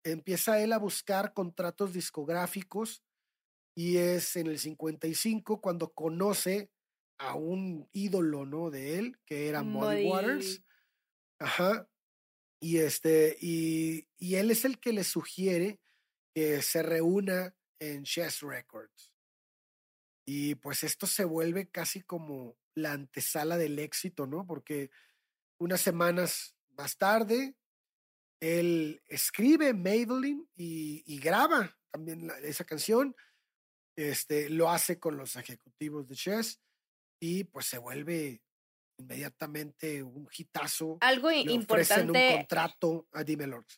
empieza él a buscar contratos discográficos y es en el 55 cuando conoce a un ídolo, ¿no? De él, que era Muddy Waters. Ajá. Y este, y, y él es el que le sugiere que se reúna en Chess Records. Y pues esto se vuelve casi como la antesala del éxito, ¿no? Porque unas semanas más tarde, él escribe Maybelline y, y graba también la- esa canción. Este, lo hace con los ejecutivos de Chess y pues se vuelve inmediatamente un hitazo. Algo Le ofrecen un importante, contrato a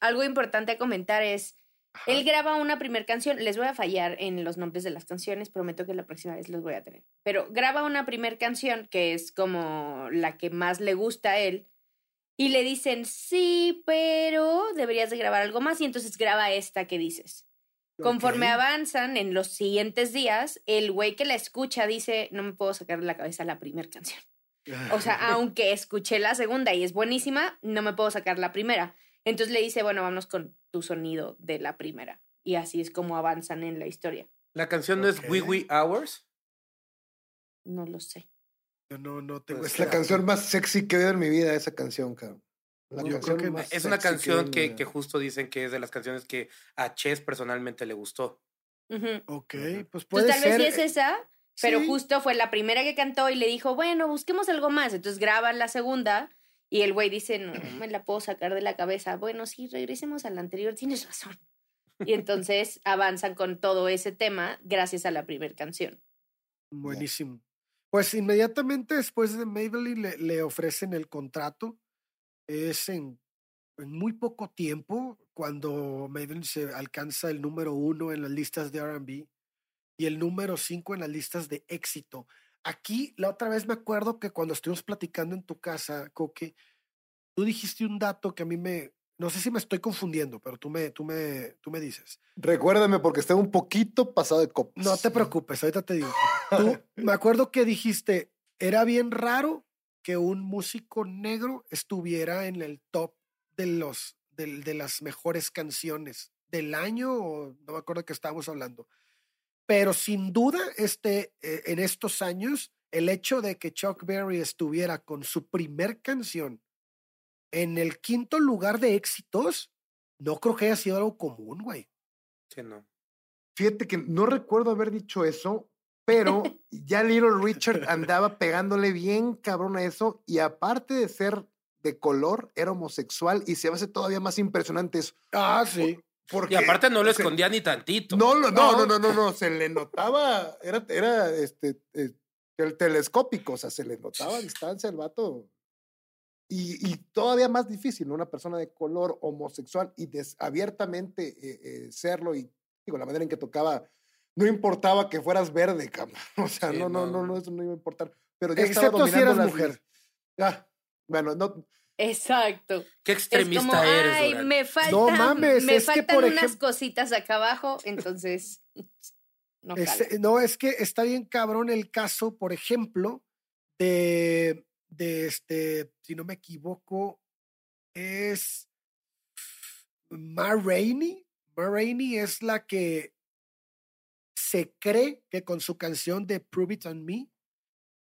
algo importante a comentar es, Ajá. él graba una primer canción, les voy a fallar en los nombres de las canciones, prometo que la próxima vez los voy a tener, pero graba una primer canción que es como la que más le gusta a él y le dicen, sí, pero deberías de grabar algo más y entonces graba esta que dices. Conforme avanzan en los siguientes días, el güey que la escucha dice, no me puedo sacar de la cabeza la primera canción. O sea, aunque escuché la segunda y es buenísima, no me puedo sacar la primera. Entonces le dice, bueno, vámonos con tu sonido de la primera. Y así es como avanzan en la historia. La canción no es Wee Ok. Wee Hours. No lo sé. Yo no, no tengo Pues ese La canción más sexy que he oído en mi vida, esa canción, cabrón. La Yo creo que más Es una canción que, que justo dicen que es de las canciones que a Chess personalmente le gustó. Ujú. Ok, pues Pues puede tal ser. vez sí es eh, esa, pero sí. justo fue la primera que cantó y le dijo, bueno, busquemos algo más. Entonces graban la segunda y el güey dice, no me la puedo sacar de la cabeza. Bueno, sí, regresemos a la anterior, tienes razón. Y entonces avanzan con todo ese tema gracias a la primera canción. Buenísimo. Pues inmediatamente después de Maybelline le, le ofrecen el contrato. Es en, en muy poco tiempo cuando Maybelline se alcanza el número uno en las listas de RB y el número cinco en las listas de éxito. Aquí, la otra vez me acuerdo que cuando estuvimos platicando en tu casa, Coque, tú dijiste un dato que a mí me, no sé si me estoy confundiendo, pero tú me, tú me, tú me dices. Recuérdame porque estaba un poquito pasado de copas. No te preocupes, ahorita te digo. Tú, me acuerdo que dijiste, era bien raro que un músico negro estuviera en el top de los de, las mejores canciones del año, o no me acuerdo de qué estábamos hablando. Pero sin duda, este, eh, en estos años, el hecho de que Chuck Berry estuviera con su primer canción en el quinto lugar de éxitos, no creo que haya sido algo común, güey. Sí, no. Fíjate que no recuerdo haber dicho eso, pero ya Little Richard andaba pegándole bien cabrón a eso y aparte de ser de color, era homosexual y se hace todavía más impresionante eso. Ah, sí. Porque Y aparte no lo se- escondía ni tantito. No, lo- no, no, No. no, no, no, se le notaba, era, era este, eh, el telescópico, o sea, se le notaba a distancia el vato. Y, y todavía más difícil, ¿no? Una persona de color homosexual y des- abiertamente eh, eh, serlo y, digo, la manera en que tocaba, no importaba que fueras verde, cabrón. O sea, Sí, no, no, no, no. no, eso no iba a importar. Pero ya estaba Excepto si dominando eras las mujer. Ah, bueno, no, Exacto. Qué Es extremista como, eres, ay, Durán". me faltan, mames, me es que, faltan por unas cositas acá abajo, entonces no Es- no, es que está bien cabrón el caso, por ejemplo, de, de este, si no me equivoco, es Ma Rainey. Ma Rainey es la que se cree que con su canción de Prove It On Me,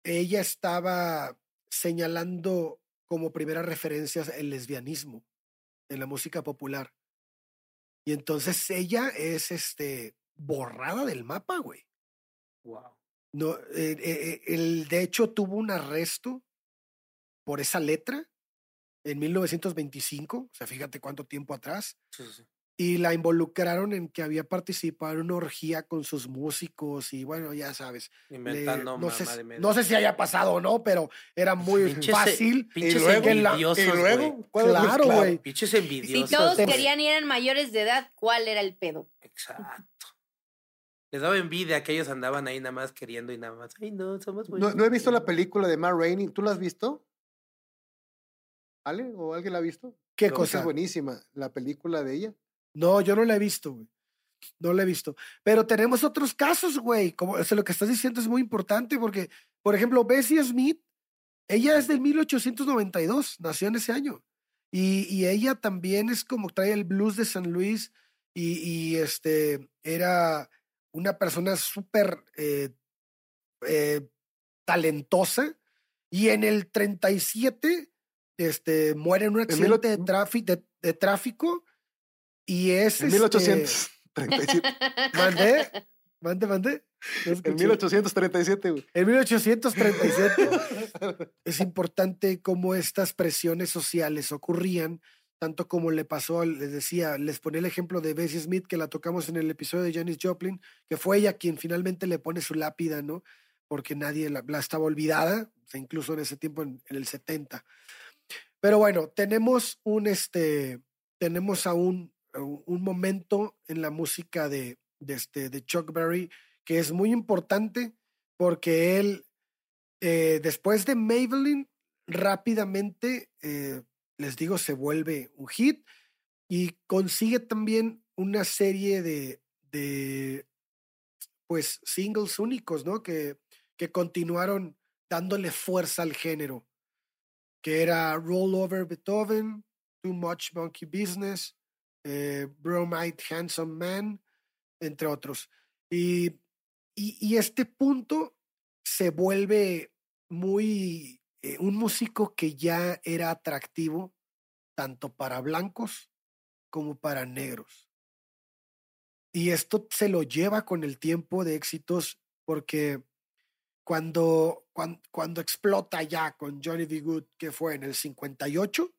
ella estaba señalando como primera referencia el lesbianismo en la música popular. Y entonces ella es este borrada del mapa, güey. Wow. No, eh, eh, eh, el, de hecho, tuvo un arresto por esa letra en 1925, o sea, fíjate cuánto tiempo atrás, Sí, sí, sí. Y la involucraron en que había participado en una orgía con sus músicos y bueno, ya sabes. le- Inventando no, sé, mamá si- de medio. no sé si haya pasado o no, pero era muy Pinches, eh, fácil. Pinches luego- envidiosos, y luego, ¿cuál- Claro, claro, güey. Pinches Si envidiosos. todos te- güey. querían y eran mayores de edad, ¿cuál era el pedo? Exacto. Les daba envidia que ellos andaban ahí nada más queriendo y nada más. Ay, no, somos No, no he visto la película de Matt Rainey. ¿Tú la has visto? ¿Ale? ¿O alguien la ha visto? ¿Qué cosa? Es buenísima. La película de ella. No, yo no la he visto, güey. No la he visto. Pero tenemos otros casos, güey. Como o sea, lo que estás diciendo es muy importante porque, por ejemplo, Bessie Smith, ella es de 1892, nació en ese año. Y, y ella también es como trae el blues de San Luis y, y, este era una persona súper eh, eh, talentosa. Y en el 37 este, muere en un accidente de, tráfico de, de tráfico y es... En este, 1837. Mande, mande, mande. No en escuché. 1837, güey. En 1837. es importante cómo estas presiones sociales ocurrían, tanto como le pasó, les decía, les ponía el ejemplo de Bessie Smith, que la tocamos en el episodio de Janis Joplin, que fue ella quien finalmente le pone su lápida, ¿no? Porque nadie la, la estaba olvidada, incluso en ese tiempo, en, en el 70. Pero bueno, tenemos un, este, tenemos aún un, un momento en la música de, este, de Chuck Berry que es muy importante porque él, eh, después de Maybelline, rápidamente, eh, les digo, se vuelve un hit y consigue también una serie de, de pues, singles únicos, ¿no? Que, que continuaron dándole fuerza al género, que era Roll Over Beethoven, Too Much Monkey Business, eh, Bromide Handsome Man, entre otros. Y, y, este punto se vuelve muy eh, un músico que ya era atractivo tanto para blancos como para negros. Y esto se lo lleva con el tiempo de éxitos porque cuando, cuando, cuando explota ya con Johnny B. Good, que fue en el 58,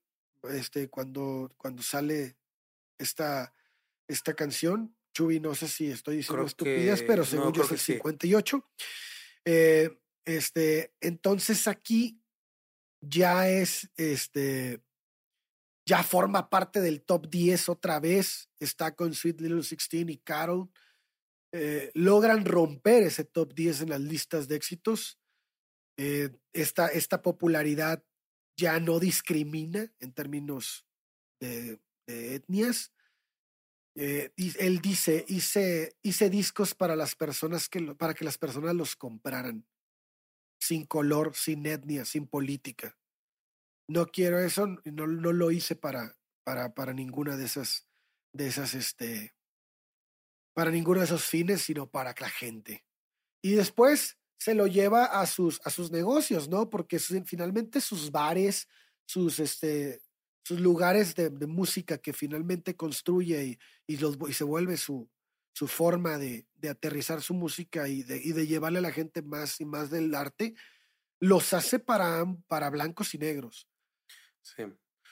este, cuando, cuando sale esta, esta canción, Chubi, no sé si estoy diciendo estupidez, pero no, según yo creo es el sí. 58. Eh, este, entonces aquí ya es, este, ya forma parte del top 10 otra vez, está con Sweet Little 16 y Carol. Eh, logran romper ese top 10 en las listas de éxitos. Eh, esta, esta popularidad ya no discrimina en términos de, etnias. Eh, él dice, hice, hice discos para las personas que, para que las personas los compraran, sin color, sin etnia, sin política. No quiero eso, no, no lo hice para, para, para ninguna de esas, de esas, este, para ninguno de esos fines, sino para la gente. Y después se lo lleva a sus, a sus negocios, ¿no? Porque finalmente sus bares, sus, este, sus lugares de, de música que finalmente construye y, y, los, y se vuelve su, su forma de, de aterrizar su música y de, y de llevarle a la gente más y más del arte, los hace para, para blancos y negros. Sí.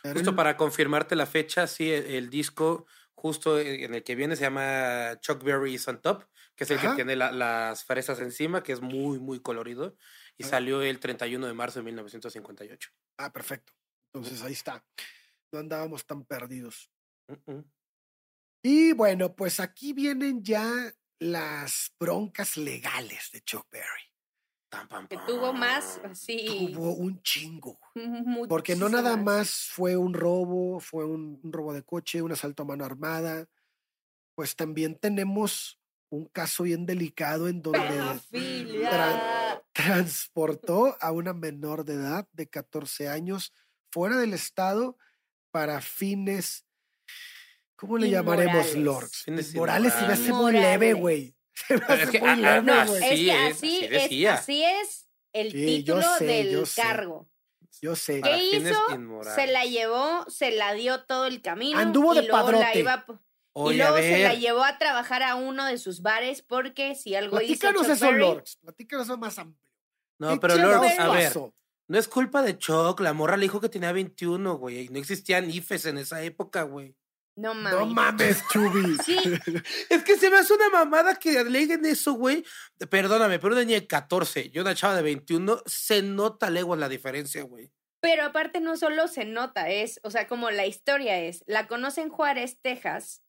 Justo el- para confirmarte la fecha, sí, el, el disco justo en el que viene se llama Chuck Berry is on Top, que es el Ajá. que tiene la- las fresas encima, que es muy, muy colorido, y Ah. salió el 31 de marzo de 1958. Ah, perfecto. Entonces ahí está. No andábamos tan perdidos. Y bueno, pues aquí vienen ya las broncas legales de Chuck Berry. Pam, pam, Que tuvo más, sí. Tuvo un chingo. Porque no nada más fue un robo, fue un, un robo de coche, un asalto a mano armada. Pues también tenemos un caso bien delicado en donde transportó a una menor de edad de 14 años fuera del estado para fines, ¿cómo le llamaremos. Lords? Fines Morales se me hace muy leve, güey. Se me es hace que, muy ah, ah, leve, no, es Sí, que es- así, es, así es el Sí, yo título sé, del yo sé. cargo. Yo sé. ¿Qué hizo? Se la llevó, se la dio todo el camino. Anduvo y de luego la iba Oye, y luego se la llevó a trabajar a uno de sus bares porque si algo hizo Platícanos eso, Lords. Platícanos eso más amplio. No, ¿Qué pero chingados Lord, a ver, pasó? No es culpa de Chuck, la morra le dijo que tenía 21, güey, y no existían IFES en esa época, güey. No mames. No mames, Chubi. Sí, Es que se me hace una mamada que aleguen eso, güey. Perdóname, pero una niña de 14 y una chava de 21, se nota leguas la diferencia, güey. pero aparte no solo se nota, es, o sea, como la historia es, la conoce en Juárez, Texas,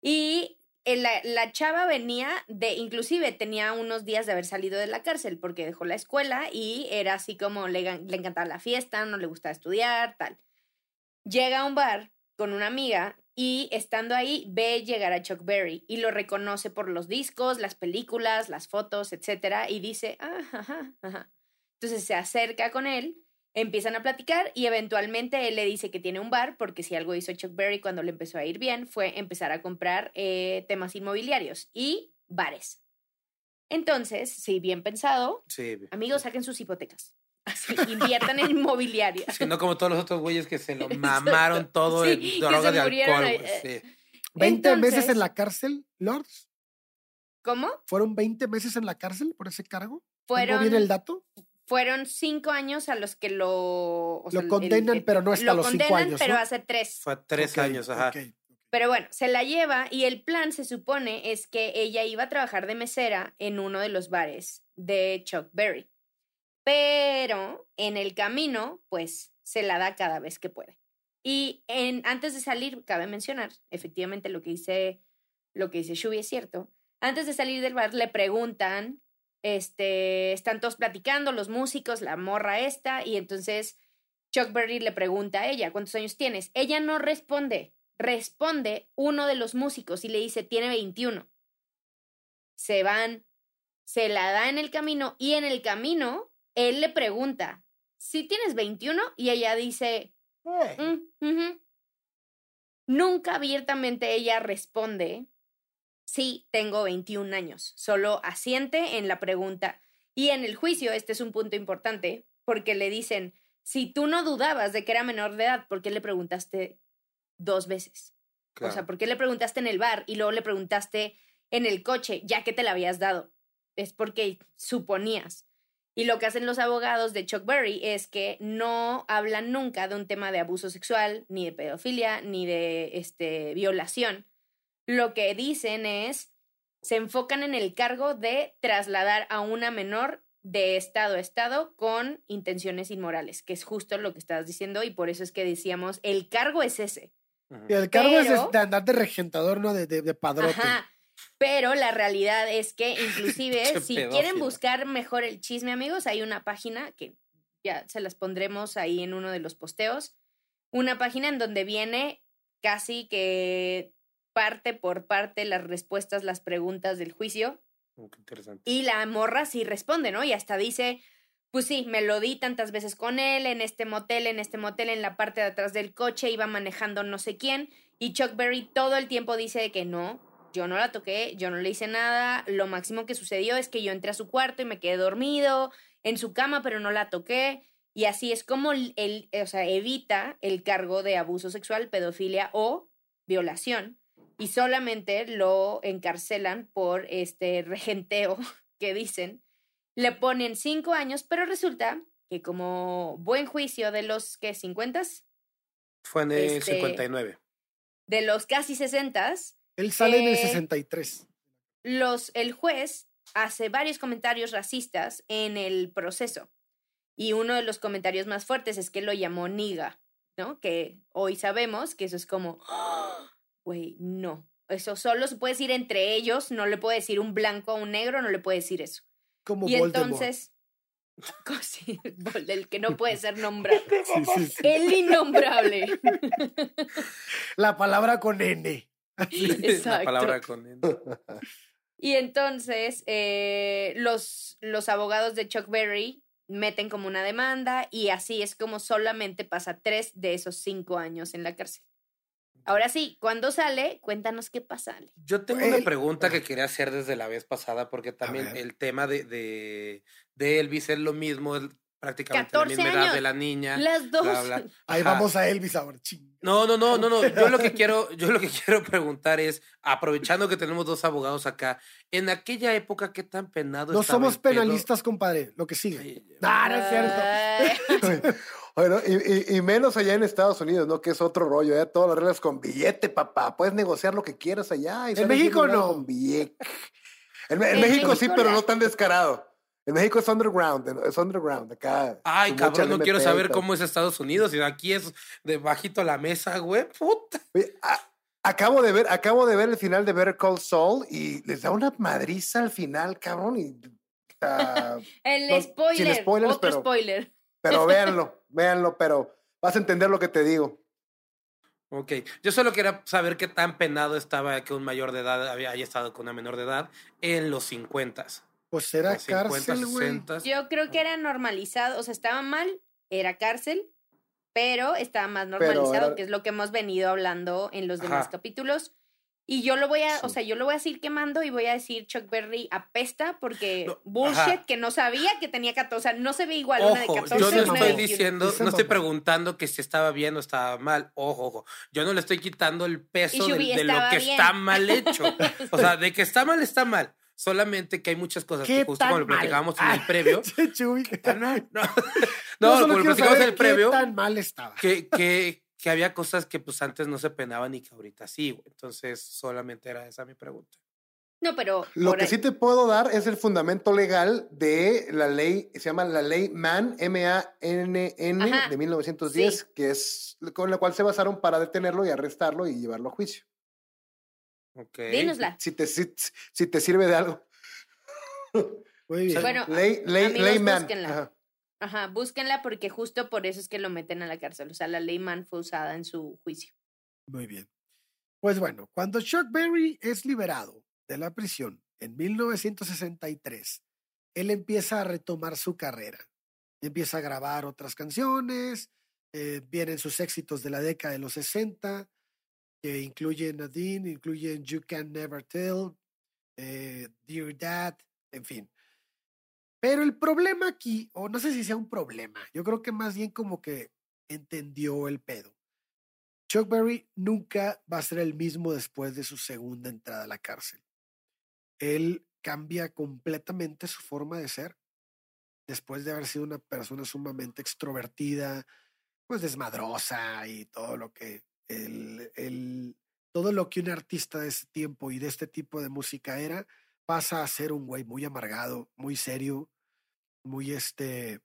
y la, la chava venía de, inclusive tenía unos días de haber salido de la cárcel porque dejó la escuela y era así como le, le encantaba la fiesta, no le gustaba estudiar, tal. Llega a un bar con una amiga y estando ahí ve llegar a Chuck Berry y lo reconoce por los discos, las películas, las fotos, etcétera, y dice, ah, ajá, ajá. Entonces se acerca con él, empiezan a platicar y eventualmente él le dice que tiene un bar, porque si algo hizo Chuck Berry cuando le empezó a ir bien fue empezar a comprar eh, temas inmobiliarios y bares. Entonces, sí, bien pensado, Sí. amigos, saquen sus hipotecas. Así, inviertan en inmobiliaria. Sí, no como todos los otros güeyes que se lo mamaron todo Sí, en droga de alcohol. ahí, güey, eh. sí. 20 meses en la cárcel, Lords. ¿Cómo? ¿Fueron 20 meses en la cárcel por ese cargo? Fueron, ¿No viene el dato? Fueron cinco años a los que lo... o Lo condenan, el- pero no hasta lo los cinco condenan, años, pero ¿no? hace tres. Fue tres años, ajá. Pero bueno, se la lleva y el plan se supone es que ella iba a trabajar de mesera en uno de los bares de Chuck Berry. Pero en el camino, pues se la da cada vez que puede. Y en, antes de salir, cabe mencionar, efectivamente lo que dice, lo que dice Shubi es cierto. Antes de salir del bar le preguntan, este, están todos platicando, los músicos, la morra esta, y entonces Chuck Berry le pregunta a ella, ¿cuántos años tienes? Ella no responde, responde uno de los músicos y le dice, tiene 21. Se van, se la da en el camino y en el camino él le pregunta, si tienes 21? Y ella dice, "Mm, ujú". Nunca abiertamente ella responde, sí, tengo 21 años, solo asiente en la pregunta. Y en el juicio, este es un punto importante, porque le dicen, si tú no dudabas de que era menor de edad, ¿por qué le preguntaste dos veces? O sea, claro. ¿por qué le preguntaste en el bar y luego le preguntaste en el coche, ya que te la habías dado? Es porque suponías. Y lo que hacen los abogados de Chuck Berry es que no hablan nunca de un tema de abuso sexual, ni de pedofilia, ni de este, violación. Lo que dicen es, se enfocan en el cargo de trasladar a una menor de estado a estado con intenciones inmorales, que es justo lo que estabas diciendo y por eso es que decíamos, el cargo es ese. Y el cargo es pero- de andar de regentador, no de, de, de padrote. Ajá. Pero la realidad es que inclusive si quieren buscar mejor el chisme, amigos, hay una página que ya se las pondremos ahí en uno de los posteos. Una página en donde viene casi que parte por parte las respuestas, las preguntas del juicio. Oh, qué interesante. Y la morra sí responde, ¿no? Y hasta dice, pues sí, me lo di tantas veces con él, en este motel, en este motel, en la parte de atrás del coche, iba manejando no sé quién. Y Chuck Berry todo el tiempo dice de que no, yo no la toqué, yo no le hice nada. Lo máximo que sucedió es que yo entré a su cuarto y me quedé dormido en su cama, pero no la toqué. Y así es como él, o sea, evita el cargo de abuso sexual, pedofilia o violación. Y solamente lo encarcelan por este regenteo que dicen. Le ponen cinco años, pero resulta que como buen juicio de los que 50 Fue en el Este- 59. de los casi 60 Él sale en el Eh, 63. los, el juez hace varios comentarios racistas en el proceso. Y uno de los comentarios más fuertes es que lo llamó niga, ¿no? Que hoy sabemos que eso es como, ¡Ah! Güey, no. Eso solo se puede decir entre ellos, no le puede decir un blanco a un negro, no le puede decir eso. Como y Voldemort. entonces, el que no puede ser nombrado. Sí, sí, sí. El innombrable. La palabra con N. Así. La Exacto. palabra con él. Y entonces eh, los, los abogados de Chuck Berry meten como una demanda y así es como solamente pasa tres de esos cinco años en la cárcel. Ahora sí, cuando sale, cuéntanos qué pasa, Ale. Yo tengo una pregunta que quería hacer desde la vez pasada, porque también el tema de, de, de Elvis es lo mismo, es prácticamente la 14 misma edad años. de la niña. Las dos. bla, bla. Ahí vamos a Elvis ahora. ching. No, no, no, no, no. Yo lo que quiero, yo lo que quiero preguntar es, aprovechando que tenemos dos abogados acá, en aquella época, ¿qué tan penado No estaba somos el pedo? penalistas, compadre. Lo que sigue. No, no es cierto. Bueno, y, y- y menos allá en Estados Unidos, ¿no? Que es otro rollo, ¿eh? Todas las reglas con billete, papá. Puedes negociar lo que quieras allá. y En México no. Con billete. En, en En México sí, pero no tan descarado. En México es underground, es underground. Acá. Ay, cabrón, no quiero saber cómo es Estados Unidos. Y aquí es de bajito la mesa, güey. Puta. Oye, Acabo de ver, acabo de ver el final de Better Call Saul y les da una madriza al final, cabrón. Y, El No, spoiler. spoilers, otro pero- spoiler. Pero véanlo, véanlo, pero vas a entender lo que te digo. Ok, yo solo quería saber qué tan penado estaba que un mayor de edad había, haya estado con una menor de edad en los 50. Pues era Los 50, cárcel, güey. 60. Yo creo que era normalizado, o sea, estaba mal, era cárcel, pero estaba más normalizado, era- que es lo que hemos venido hablando en los demás Ajá. capítulos. Y yo lo voy a, o sea, yo lo voy a seguir quemando y voy a decir Chuck Berry apesta porque No, bullshit, ajá. que no sabía que tenía 14, o sea, no se ve igual una de Ojo, 14 yo no estoy 21. diciendo, no estoy preguntando que si estaba bien o estaba mal. Ojo, ojo. Yo no le estoy quitando el peso de, Shubi, de lo que bien. está mal hecho. O sea, de que está mal, está mal. Solamente que hay muchas cosas ¿Qué que justo como lo mal? platicábamos en el previo. Ah, No, no, no, solo como lo platicamos en el previo. ¿Qué tan mal estaba? que, que, que había cosas que pues antes no se penaban y que ahorita sí, güey. Entonces, solamente era esa mi pregunta. No, pero Lo que ahí- sí te puedo dar es el fundamento legal de la ley, se llama la ley MAN, M-A-N-N, Ajá, de 1910, que es con la cual se basaron para detenerlo y arrestarlo y llevarlo a juicio. Ok. dínosla. Si te, si, si te sirve de algo. Muy bien. Bueno, ley, ley, amigos, ley MAN. búsquenla. Ajá. Ajá, búsquenla porque justo por eso es que lo meten a la cárcel. O sea, la ley Mann fue usada en su juicio. Muy bien. Pues bueno, cuando Chuck Berry es liberado de la prisión en 1963, él empieza a retomar su carrera. Empieza a grabar otras canciones, eh, vienen sus éxitos de la década de los 60, que incluyen Nadine, incluyen You Can Never Tell, eh, Dear Dad, en fin. Pero el problema aquí, o no sé si sea un problema, yo creo que más bien como que entendió el pedo. Chuck Berry nunca va a ser el mismo después de su segunda entrada a la cárcel. Él cambia completamente su forma de ser después de haber sido una persona sumamente extrovertida, pues desmadrosa y todo lo que el, el- todo lo que un artista de ese tiempo y de este tipo de música era, pasa a ser un güey muy amargado, muy serio, muy este,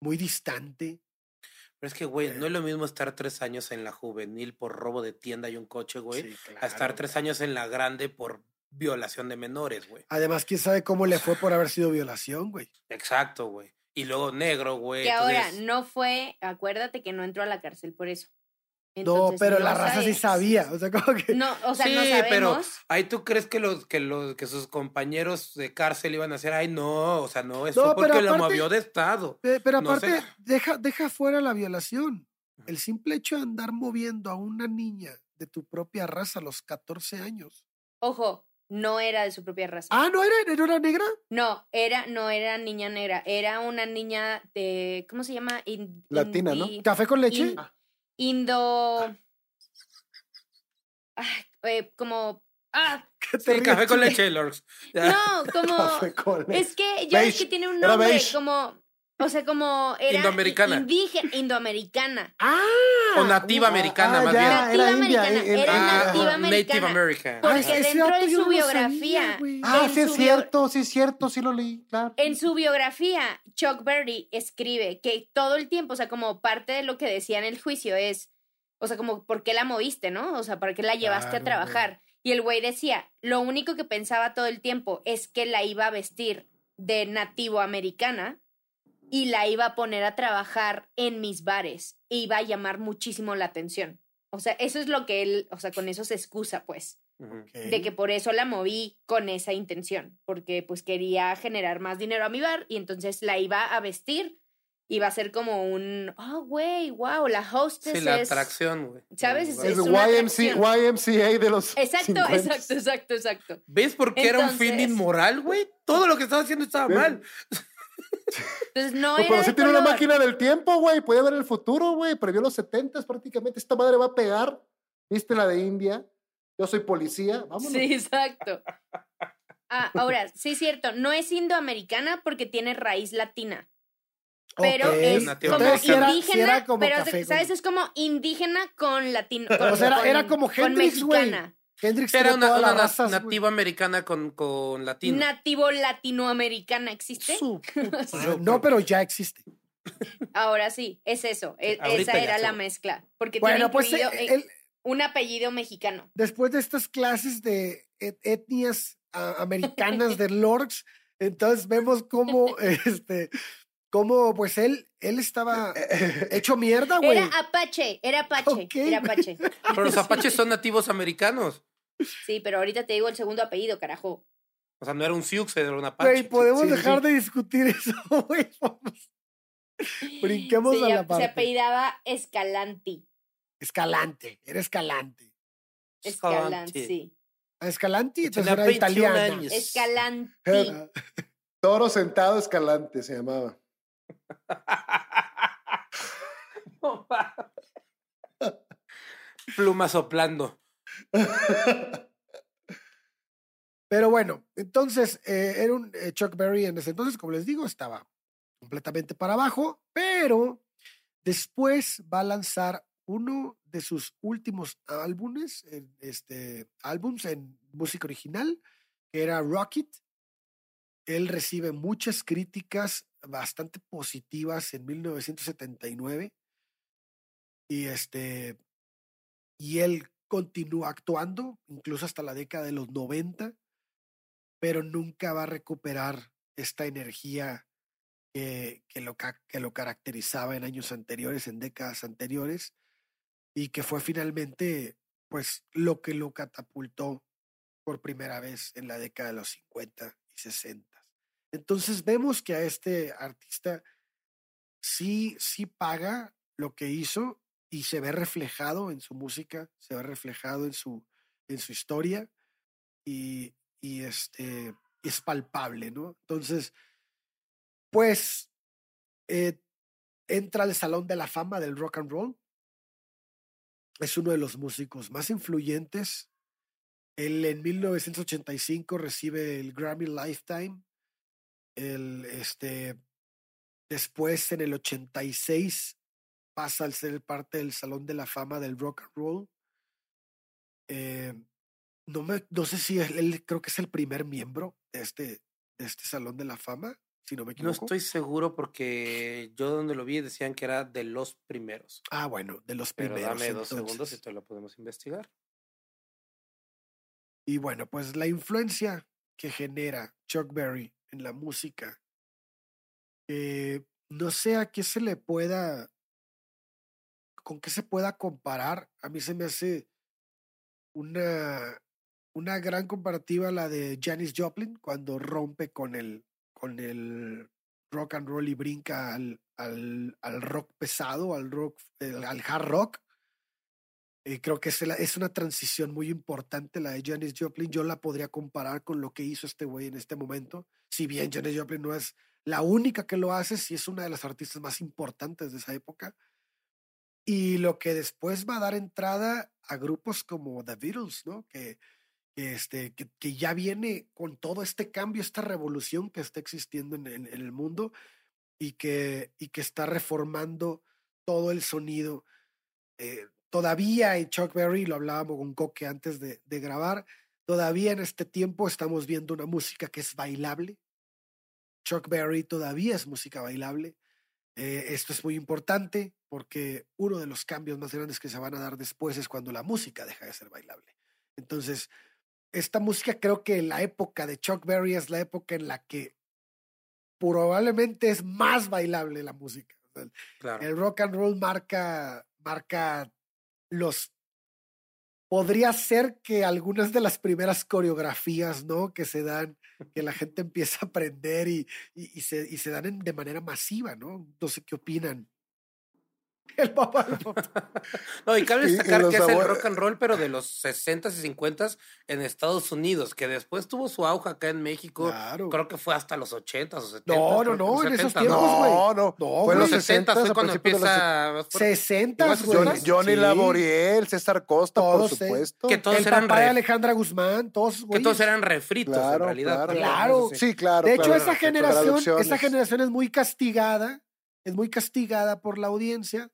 muy distante. Pero es que, güey, no es lo mismo estar tres años en la juvenil por robo de tienda y un coche, güey, Sí, a estar tres años en la grande por violación de menores, güey. Además, quién sabe cómo le fue por haber sido violación, güey. Exacto, güey. Y luego negro, güey. Que ahora entonces- no fue, acuérdate que no entró a la cárcel por eso. No, pero no la raza sí sabía. O sea, como que. No, o sea, no Sí, sabemos. pero ahí tú crees que los que los que sus compañeros de cárcel iban a hacer, ay no, o sea, no, eso No, fue porque pero lo aparte- movió de estado. Pe- Pero no sé. aparte, deja, deja fuera la violación. El simple hecho de andar moviendo a una niña de tu propia raza a los 14 años. Ojo, no era de su propia raza. Ah, ¿no era, no era negra? No, era, no era niña negra, era una niña de, ¿cómo se llama? In- Latina, ¿no? ¿Café con leche? in- Indo. Ay, eh, como. Ah, ¿Qué te Sí, ríes, café con leche, Lorx. No, como. Café con leche. Es que ya ves Beige, que tiene un nombre, como. O sea, como era. Indoamericana. Indígena, indoamericana. Ah, O nativa americana, ah, más ya, bien. Nativa era india, americana, eh, era ah, nativa Native americana. American. Porque ese dentro de su sabía, biografía. Ah, sí es cierto, sí es cierto, sí lo leí, claro. En su biografía, Chuck Berry escribe que todo el tiempo, o sea, como parte de lo que decía en el juicio es, o sea, como, ¿por qué la moviste, no? O sea, ¿por qué la llevaste a trabajar? Y el güey decía, lo único que pensaba todo el tiempo es que la iba a vestir de nativo americana y la iba a poner a trabajar en mis bares e iba a llamar muchísimo la atención. O sea, eso es lo que él, o sea, con eso se excusa, pues Ujú. de que por eso la moví con esa intención, porque pues quería generar más dinero a mi bar y entonces la iba a vestir, iba a ser como un, oh, güey, wow, la hostess Sí, la es... atracción, güey. ¿Sabes? Es-. Es una YMC. YMCA de los. Exacto, 50s. exacto, exacto, exacto. ¿Ves por qué era un fin Entonces- inmoral, güey? Todo lo que estaba haciendo estaba ¿Ves? mal. Entonces no Pues, era pero sí tiene una máquina del tiempo, güey. Puede ver el futuro, güey. Previó los 70 prácticamente. Esta madre va a pegar. ¿Viste la de India? Yo soy policía. Vámonos. Sí, exacto. Ah, ahora, sí es cierto, no es indoamericana porque tiene raíz latina. Pero es Nativo como Entonces, sí era- sí indígena, era como pero café ¿sabes? con- Es como indígena con latino. Con, O sea, era- con- era como con Hendrix, güey. Hendrix Era una, una razas, güey. nativa americana con, con latino. Nativo latinoamericana, ¿existe? Su No, pero ya existe. Ahora sí, es eso. e- esa era la mezcla. Porque Bueno, tiene pues eh, el, Un apellido mexicano. Después de estas clases de et- etnias americanas de Lords, entonces vemos cómo, este, cómo, pues él, él estaba hecho mierda, güey. Era Apache, era Apache, era. Apache. Pero los apaches son nativos americanos. Sí, pero ahorita te digo el segundo apellido, carajo. O sea, no era un Sioux, era un apache. Güey, podemos Sí, dejar sí. de discutir eso, güey. Vamos. Brinquemos Sí, a la se parte. apellidaba Escalanti. Escalante, era Escalante. Escalanti, sí. A Escalante, entonces Tenía era 21 italiana. Escalanti. Era- Toro sentado escalante se llamaba. Pluma soplando. Pero bueno, entonces eh, era un eh, Chuck Berry en ese entonces, como les digo, estaba completamente para abajo, pero después va a lanzar uno de sus últimos álbumes, en, este, álbums en música original, que era Rocket. Él recibe muchas críticas bastante positivas en 1979 y este y él continúa actuando incluso hasta la década de los 90 pero nunca va a recuperar esta energía que, que lo, que lo caracterizaba en años anteriores, en décadas anteriores, y que fue finalmente pues lo que lo catapultó por primera vez en la década de los 50 y 60. Entonces vemos que a este artista sí, sí paga lo que hizo y se ve reflejado en su música, se ve reflejado en su, en su historia y, y este es palpable, ¿no? Entonces, pues eh, entra al Salón de la Fama del Rock and Roll. Es uno de los músicos más influyentes. Él en 1985 recibe el Grammy Lifetime. El, este, después, en el 86, pasa al ser parte del Salón de la Fama del Rock and Roll. Eh, no, me, no sé si él, él creo que es el primer miembro de este, de este Salón de la Fama, si no me No equivoco. estoy seguro porque yo donde lo vi decían que era de los primeros. Ah, bueno, de los Pero primeros. dame dos segundos y te lo podemos investigar. Y bueno, pues la influencia que genera Chuck Berry en la música, eh, no sé a qué se le pueda, con qué se pueda comparar. A mí se me hace una, una gran comparativa la de Janis Joplin cuando rompe con el, con el rock and roll y brinca al, al, al rock pesado, al rock, al hard rock. Eh, creo que es, es una transición muy importante la de Janis Joplin. Yo la podría comparar con lo que hizo este güey en este momento. Si bien Janis Joplin no es la única que lo hace, sí es una de las artistas más importantes de esa época. Y lo que después va a dar entrada a grupos como The Beatles, ¿no? Que, este, que, ya viene con todo este cambio, esta revolución que está existiendo en, el mundo y que, y que está reformando todo el sonido. Eh, todavía en Chuck Berry, lo hablábamos con Coque antes de grabar, todavía en este tiempo estamos viendo una música que es bailable. Chuck Berry todavía es música bailable. Eh, esto es muy importante porque uno de los cambios más grandes que se van a dar después es cuando la música deja de ser bailable. Entonces, esta música creo que la época de Chuck Berry es la época en la que probablemente es más bailable la música. Claro. el rock and roll marca, marca los... Podría ser que algunas de las primeras coreografías, ¿no? Que se dan, que la gente empieza a aprender y, y, se, y se dan de manera masiva, ¿no? No sé qué opinan. El papá. el papá. No, y cabe destacar los que es el rock and roll, pero de los 60s y 50s en Estados Unidos, que después tuvo su auge acá en México. Claro. Creo que fue hasta los 80s o 70s. No, no, no, en esos 70s, tiempos, ¿no? güey. No, no. No, fue en güey. los los 60 60 fue cuando empieza. fue- 60, Igual güey. Johnny, Johnny Sí. Laboriel, César Costa, por Todos, eh, supuesto. que todos el eran papá de Alejandra Guzmán, todos, que todos eran refritos en Claro, realidad. claro. sí. Sí, claro. De hecho, claro, esa generación, esa generación es muy castigada, es muy castigada por la audiencia,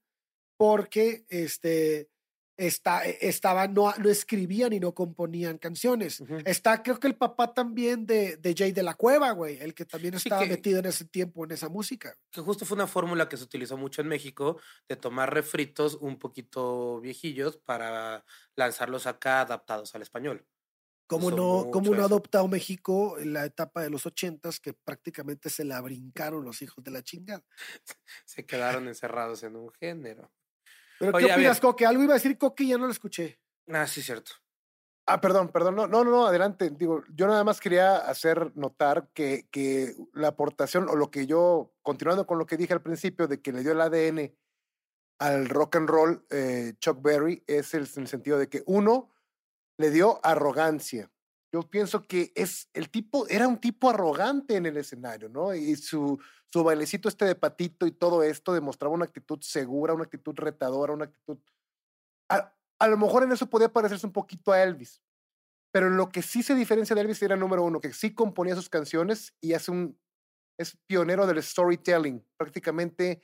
porque este, está, eh, estaba, no, no escribían y no componían canciones. Está, creo que el papá también de, de Jay de la Cueva, güey, el que también Sí, estaba que- metido en ese tiempo en esa música. Que justo fue una fórmula que se utilizó mucho en México de tomar refritos un poquito viejillos para lanzarlos acá adaptados al español. Como Usó no, mucho no ha eso. adoptado México en la etapa de los ochentas, que prácticamente se la brincaron los hijos de la chingada. Se quedaron encerrados en un género. Pero Oye, ¿qué opinas. Coque? Algo iba a decir Coque y ya no lo escuché. Ah, sí, cierto. Ah, perdón, perdón. No, no, no, no, adelante. Digo, yo nada más quería hacer notar que, que la aportación o lo que yo, continuando con lo que dije al principio, de que le dio el ADN al rock and roll eh, Chuck Berry, es el, en el sentido de que uno le dio arrogancia. Yo pienso que es el tipo, era un tipo arrogante en el escenario, ¿no? Y su, su bailecito este de patito y todo esto demostraba una actitud segura, una actitud retadora, una actitud a, a lo mejor en eso podía parecerse un poquito a Elvis, pero lo que sí se diferencia de Elvis era número uno, que sí componía sus canciones y hace un, es pionero del storytelling. Prácticamente,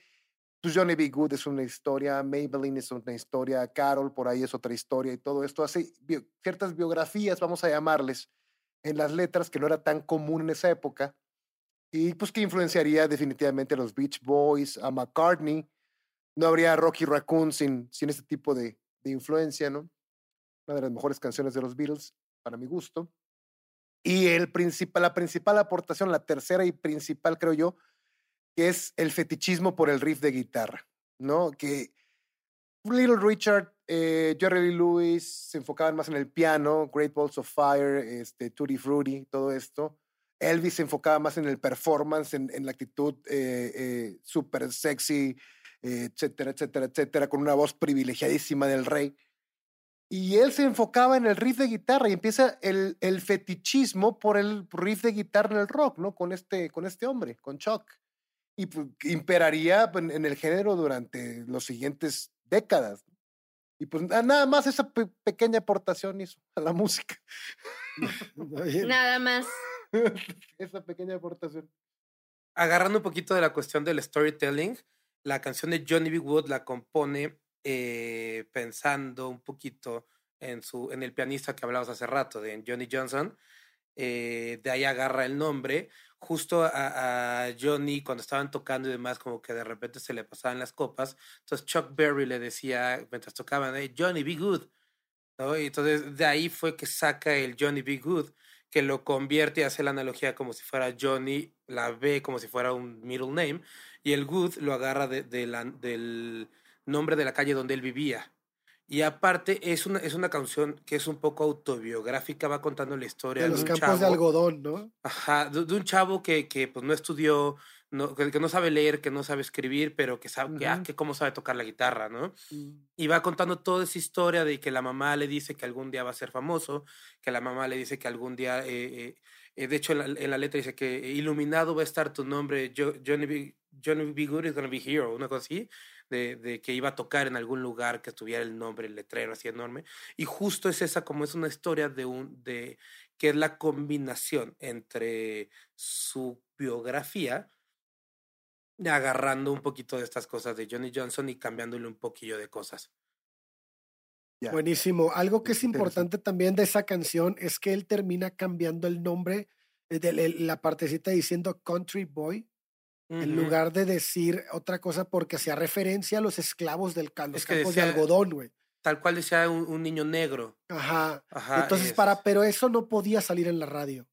pues Johnny B. Good es una historia, Maybelline es una historia, Carol por ahí es otra historia y todo esto hace bio- ciertas biografías, vamos a llamarles, en las letras que no era tan común en esa época y pues que influenciaría definitivamente a los Beach Boys, a McCartney. No habría Rocky Raccoon sin, sin este tipo de, de influencia, ¿no? Una de las mejores canciones de los Beatles, para mi gusto. Y el principal, la principal aportación, la tercera y principal, creo yo, que es el fetichismo por el riff de guitarra, ¿no? Que Little Richard, eh, Jerry Lee Lewis se enfocaban más en el piano, Great Balls of Fire, este, Tutti Frutti, todo esto. Elvis se enfocaba más en el performance, en, en la actitud eh, eh, súper sexy, eh, etcétera, etcétera, etcétera, con una voz privilegiadísima del rey. Y él se enfocaba en el riff de guitarra y empieza el, el fetichismo por el riff de guitarra en el rock, ¿no? Con este, con este hombre, con Chuck. Y pues, imperaría en, en el género durante los siguientes décadas. Y pues na- nada más esa pe- pequeña aportación hizo a la música. Nada más. esa pequeña aportación. Agarrando un poquito de la cuestión del storytelling, la canción de Johnny B. Wood la compone eh, pensando un poquito en, su, en el pianista que hablabas hace rato, de Johnny Johnson. eh, de ahí agarra el nombre. Justo a, Johnny, cuando estaban tocando y demás, como que de repente se le pasaban las copas. Entonces Chuck Berry le decía, mientras tocaban, "Hey, Johnny, be good. ¿no? Y entonces de ahí fue que saca el Johnny B. Good, que lo convierte y hace la analogía como si fuera Johnny, la B como si fuera un middle name, y el Good lo agarra de la- del nombre de la calle donde él vivía. Y aparte es una, es una canción que es un poco autobiográfica, va contando la historia de de, los un campos de chavo- algodón, ¿no? Ajá, de, de un chavo que, que pues no estudió, no, que, que no sabe leer, que no sabe escribir, pero que sabe que, ah, que cómo sabe tocar la guitarra, ¿no? Y va contando toda esa historia de que la mamá le dice que algún día va a ser famoso, que la mamá le dice que algún día, eh, eh, eh, de hecho en la, en la letra dice que iluminado va a estar tu nombre, Jo- Johnny B. Johnny B. Good is gonna be hero, una cosa así, de, de que iba a tocar en algún lugar que estuviera el nombre, el letrero así enorme. Y justo es esa, como es una historia de un, de, que es la combinación entre su biografía, agarrando un poquito de estas cosas de Johnny Johnson y cambiándole un poquillo de cosas. Buenísimo. Algo que es importante también de esa canción es que él termina cambiando el nombre eh, de la- la partecita diciendo Country Boy, en lugar de decir otra cosa porque hacía referencia a los esclavos del los Es que campos de algodón, güey. Tal cual decía un, un niño negro. Ajá. Ajá. Entonces, es- para, pero eso no podía salir en la radio.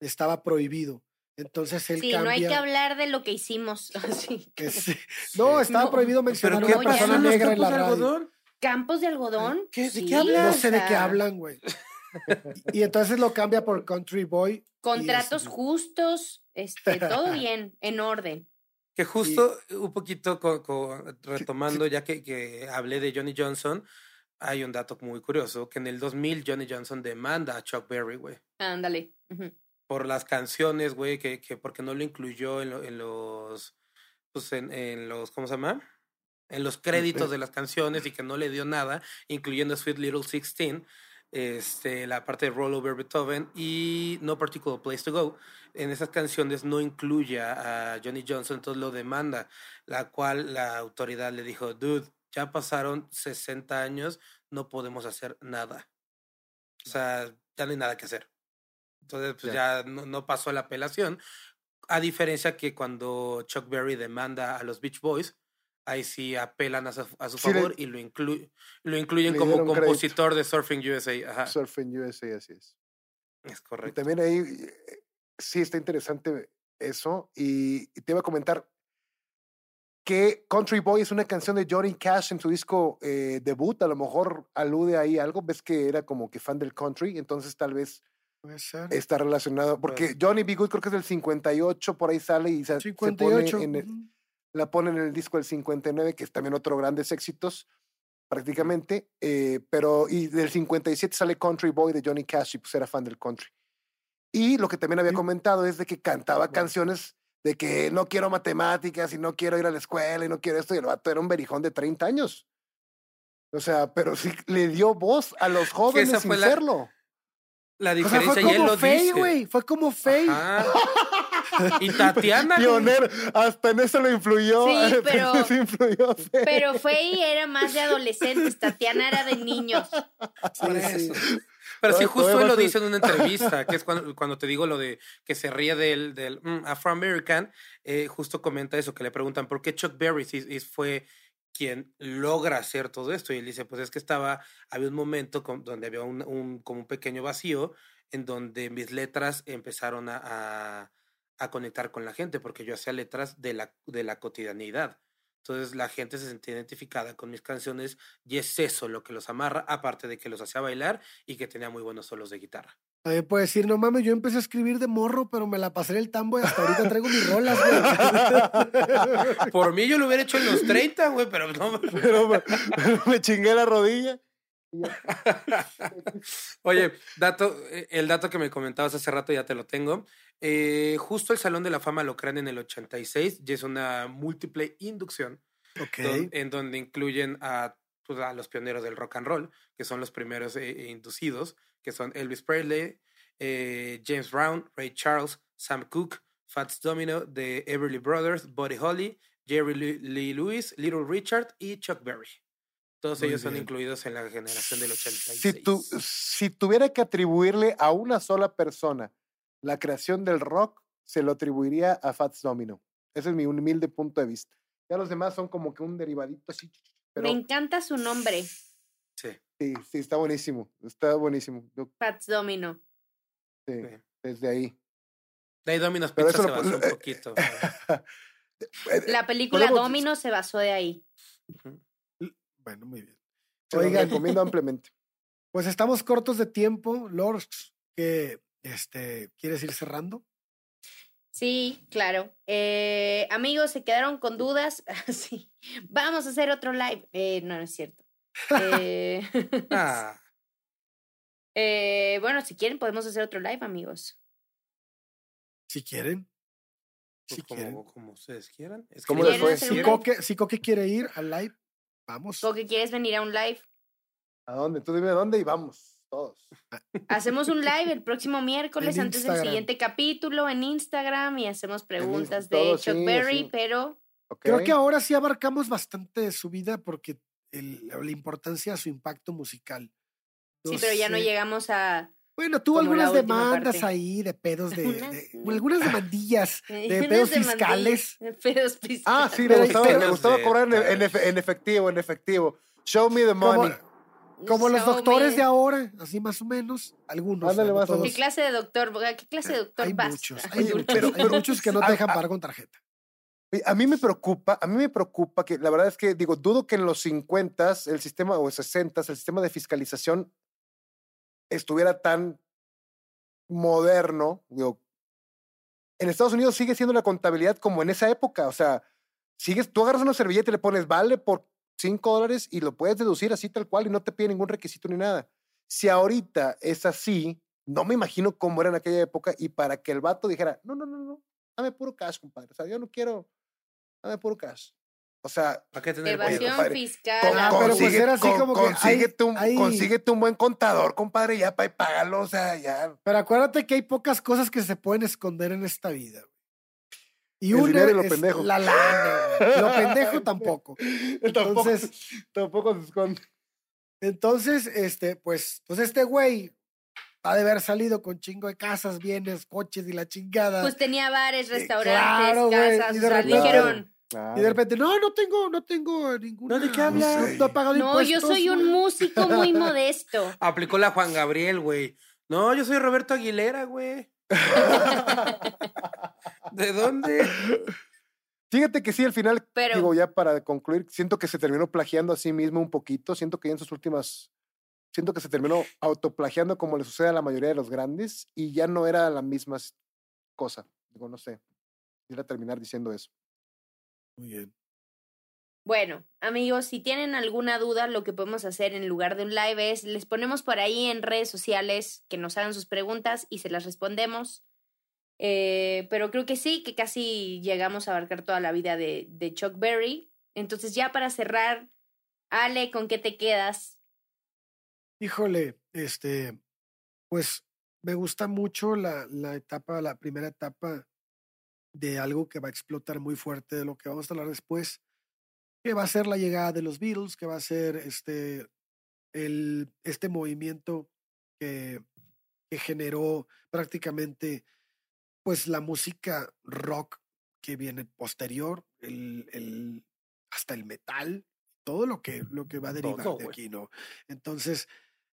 Estaba prohibido. Entonces él Sí, cambia. no hay que hablar de lo que hicimos. Así. que sí. No, estaba No. prohibido ¿Pero mencionar una persona negra en la campos de radio. algodón? ¿Campos de algodón? ¿Qué? ¿De qué Sí, hablas? No o sé de qué hablan, güey. Y, y entonces lo cambia por Country Boy. Contratos este- justos, este, todo bien, en orden. Que justo un poquito co- co- retomando, ya que, que hablé de Johnny Johnson, hay un dato muy curioso, que en el 2000 Johnny Johnson demanda a Chuck Berry, güey, Ándale. Ujú. por las canciones, güey, que, que porque no lo incluyó en, lo- en los, pues en, en los, ¿cómo se llama? En los créditos de las canciones y que no le dio nada, incluyendo Sweet Little Sixteen, este, la parte de Roll Over Beethoven y No Particular Place to Go. En esas canciones no incluye a Johnny Johnson, entonces lo demanda, la cual la autoridad le dijo, dude, ya pasaron 60 años, no podemos hacer nada. O sea, ya no hay nada que hacer. Entonces, pues Ya. ya no, no pasó la apelación. A diferencia que cuando Chuck Berry demanda a los Beach Boys, ahí sí apelan a su, a su Sí, le- favor y lo, inclu- lo incluyen le como dieron crédito. compositor de Surfing USA. Ajá, Surfing USA, así es. es Y correcto. también ahí eh, sí está interesante eso. Y, y te iba a comentar que Country Boy es una canción de Johnny Cash en su disco eh, debut. A lo mejor alude ahí a algo. Ves que era como que fan del country, entonces tal vez Puede ser. está relacionado. Porque Johnny B. Good creo que es del 58, por ahí sale y se, se 58. pone en el, ujú. La ponen en el disco del 59, que es también otro grandes éxitos, prácticamente. eh, pero, y del 57 sale Country Boy de Johnny Cash y pues era fan del country. Y lo que también había Sí. comentado es de que cantaba Bueno. canciones de que no quiero matemáticas y no quiero ir a la escuela y no quiero esto. Y el vato era un berijón de 30 años. O sea, pero sí le dio voz a los jóvenes sin fue la- serlo. La O sea, diferencia, fue y él como lo Faye, dice. güey. Fue como Faye. Y Tatiana. Pionero, hasta en eso lo influyó. Sí, hasta en pero- eso influyó. sí. Pero Faye era más de adolescentes, Tatiana era de niños. Por Sí, sí. eso. Pero sí, Todavía- justo él lo dice en una entrevista, que es cuando, cuando te digo lo de que se ríe del, del mm, Afroamerican, eh, justo comenta eso, que le preguntan por qué Chuck Berry sí- sí fue quien logra hacer todo esto. Y él dice, pues es que estaba, había un momento con- donde había un, un- como un pequeño vacío en donde mis letras empezaron a, a, a conectar con la gente, porque yo hacía letras de la, de la cotidianidad. Entonces la gente se sentía identificada con mis canciones y es eso lo que los amarra, aparte de que los hacía bailar y que tenía muy buenos solos de guitarra. También puede decir, no mames, yo empecé a escribir de morro, pero me la pasé en el tambo y hasta ahorita traigo mis rolas, güey. Por mí yo lo hubiera hecho en los 30, güey, pero no. pero, me- pero me chingué la rodilla. Oye, dato, eh, el dato que me comentabas hace rato ya te lo tengo. Eh, justo el Salón de la Fama lo crean en el 86 y es una múltiple inducción ok. don- en donde incluyen a, pues, a los pioneros del rock and roll, que son los primeros eh, inducidos, que son Elvis Presley, eh, James Brown, Ray Charles, Sam Cooke, Fats Domino, The Everly Brothers, Buddy Holly, Jerry Lee Lee Lewis, Little Richard y Chuck Berry. Todos Muy ellos son incluidos en la generación del 86. Si, tu, si tuviera que atribuirle a una sola persona la creación del rock, se lo atribuiría a Fats Domino. Ese es mi humilde punto de vista. Ya los demás son como que un derivadito así. Pero Me encanta su nombre, Sí. sí, sí, está buenísimo. Está buenísimo. Yo- Pats Domino. sí, Sí. desde ahí. De ahí Domino's Pero Pizza eso se lo- basó un eh, poquito. Eh, La película podemos- Domino se basó de ahí. Bueno, muy bien. Se Oigan. recomiendo ampliamente. Pues estamos cortos de tiempo, Lord, que este, ¿quieres ir cerrando? Sí, claro. Eh, amigos, ¿se quedaron con dudas? sí. Vamos a hacer otro live. Eh, no, no es cierto. Eh, Ah, eh, bueno, si quieren, podemos hacer otro live, amigos. Si quieren. pues Si quieren. como, como ustedes quieran. Es que ¿Cómo yo- les fue? hacer Si. Coque, si Coque quiere ir al live, vamos. ¿O que quieres venir a un live? ¿A dónde? Tú dime a dónde y vamos, todos. Hacemos un live el próximo miércoles En antes del siguiente capítulo en Instagram y hacemos preguntas de todo, Chuck sí, Berry, sí. pero. Creo que ahora sí abarcamos bastante de su vida porque el- la importancia de su impacto musical. sí, pero ya no llegamos a Bueno, tuvo algunas demandas parte. ahí de pedos de, algunas demandillas de pedos fiscales. de pedos fiscales. Ah, sí, le gustaba, le gustaba cobrar en, en efe- en efectivo, en efectivo. Show me the money. como los doctores me. de ahora, así más o menos, algunos. Ándale, más. ¿Qué clase de doctor? ¿A ¿Qué clase de doctor Hay vas? muchos, Ay, hay muchos, pero- hay muchos que no te Ah, dejan ah. pagar con tarjeta. Oye, A mí me preocupa, a mí me preocupa que la verdad es que, digo, dudo que en los 50 el sistema, o 60 el sistema de fiscalización estuviera tan moderno. Digo, en Estados Unidos sigue siendo la contabilidad como en esa época. O sea, sigues, tú agarras una servilleta y le pones vale por 5 dólares y lo puedes deducir así tal cual y no te pide ningún requisito ni nada. Si ahorita es así, no me imagino cómo era en aquella época y para que el vato dijera, no, no, no, no, dame puro cash, compadre. O sea, yo no quiero, dame puro cash. O sea, ¿Para qué tener Evasión fiscal. con- Ah, pero pues consigue- era así con- como que hay- consíguete, un, hay- consíguete un buen contador, compadre, ya para pagarlo, o sea, ya. Pero acuérdate que hay pocas cosas que se pueden esconder en esta vida. güey. Y El una dinero y lo es pendejo. la lana. Lo pendejo tampoco. tampoco, Entonces- tampoco se esconde. Entonces, este, pues, pues este güey ha de haber salido con chingo de casas, bienes, coches y la chingada. Pues tenía bares, Eh, restaurantes, claro, casas. y O sea, repente- dijeron, Claro. y de repente, no, no tengo, no tengo ninguna. ¿de qué no hablas? No, he pagado no, yo soy un güey". músico muy modesto. Aplicó la Juan Gabriel, güey. No, yo soy Roberto Aguilera, güey. ¿De dónde? Fíjate que sí, al final, Pero- digo, ya para concluir, siento que se terminó plagiando a sí mismo un poquito. Siento que ya en sus últimas. Siento que se terminó autoplagiando como le sucede a la mayoría de los grandes y ya no era la misma cosa. Digo, no sé. Quisiera terminar diciendo eso. Muy bien. Bueno, amigos, si tienen alguna duda, lo que podemos hacer en lugar de un live es les ponemos por ahí en redes sociales que nos hagan sus preguntas y se las respondemos. Eh, pero creo que sí, que casi llegamos a abarcar toda la vida de, de Chuck Berry. Entonces, ya para cerrar, Ale, ¿con qué te quedas? Híjole, este, pues me gusta mucho la, la etapa, la primera etapa de algo que va a explotar muy fuerte, de lo que vamos a hablar después, que va a ser la llegada de los Beatles, que va a ser este, el, este movimiento que, que generó prácticamente pues la música rock que viene posterior, el, el, hasta el metal, todo lo que, lo que va a derivar Todo, de aquí, ¿no? Entonces,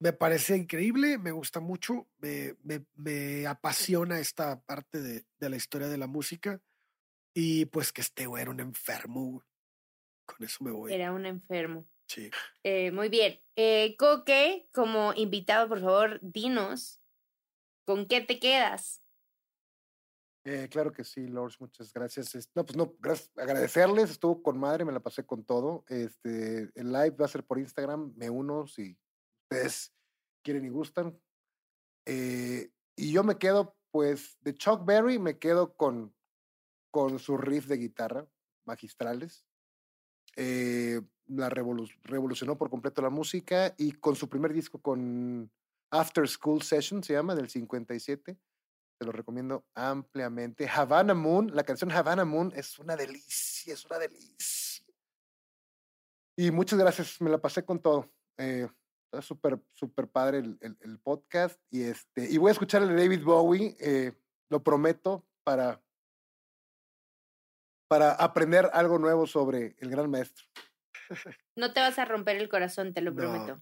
me parece increíble, me gusta mucho, me, me, me apasiona esta parte de, de la historia de la música y pues que este güey era un enfermo. Con eso me voy. Era un enfermo. Sí. Eh, muy bien. Eh, Coque, como invitado, por favor, dinos, ¿con qué te quedas? Eh, claro que sí, Lords, muchas gracias. No, pues no, gracias, agradecerles, estuvo con madre, me la pasé con todo. Este, el live va a ser por Instagram, me uno si ustedes quieren y gustan. Eh, y yo me quedo, pues, de Chuck Berry, me quedo con, con su riff de guitarra, magistrales. Eh, la revolu- revolucionó por completo la música y con su primer disco, con After School Session, se llama, del 57 te lo recomiendo ampliamente. Havana Moon, la canción Havana Moon es una delicia, es una delicia. Y muchas gracias, me la pasé con todo. Eh, está súper, súper padre el, el- el podcast. Y, este, y voy a escuchar el de David Bowie, eh, lo prometo, para, para aprender algo nuevo sobre el gran maestro. No te vas a romper el corazón, te lo No. prometo.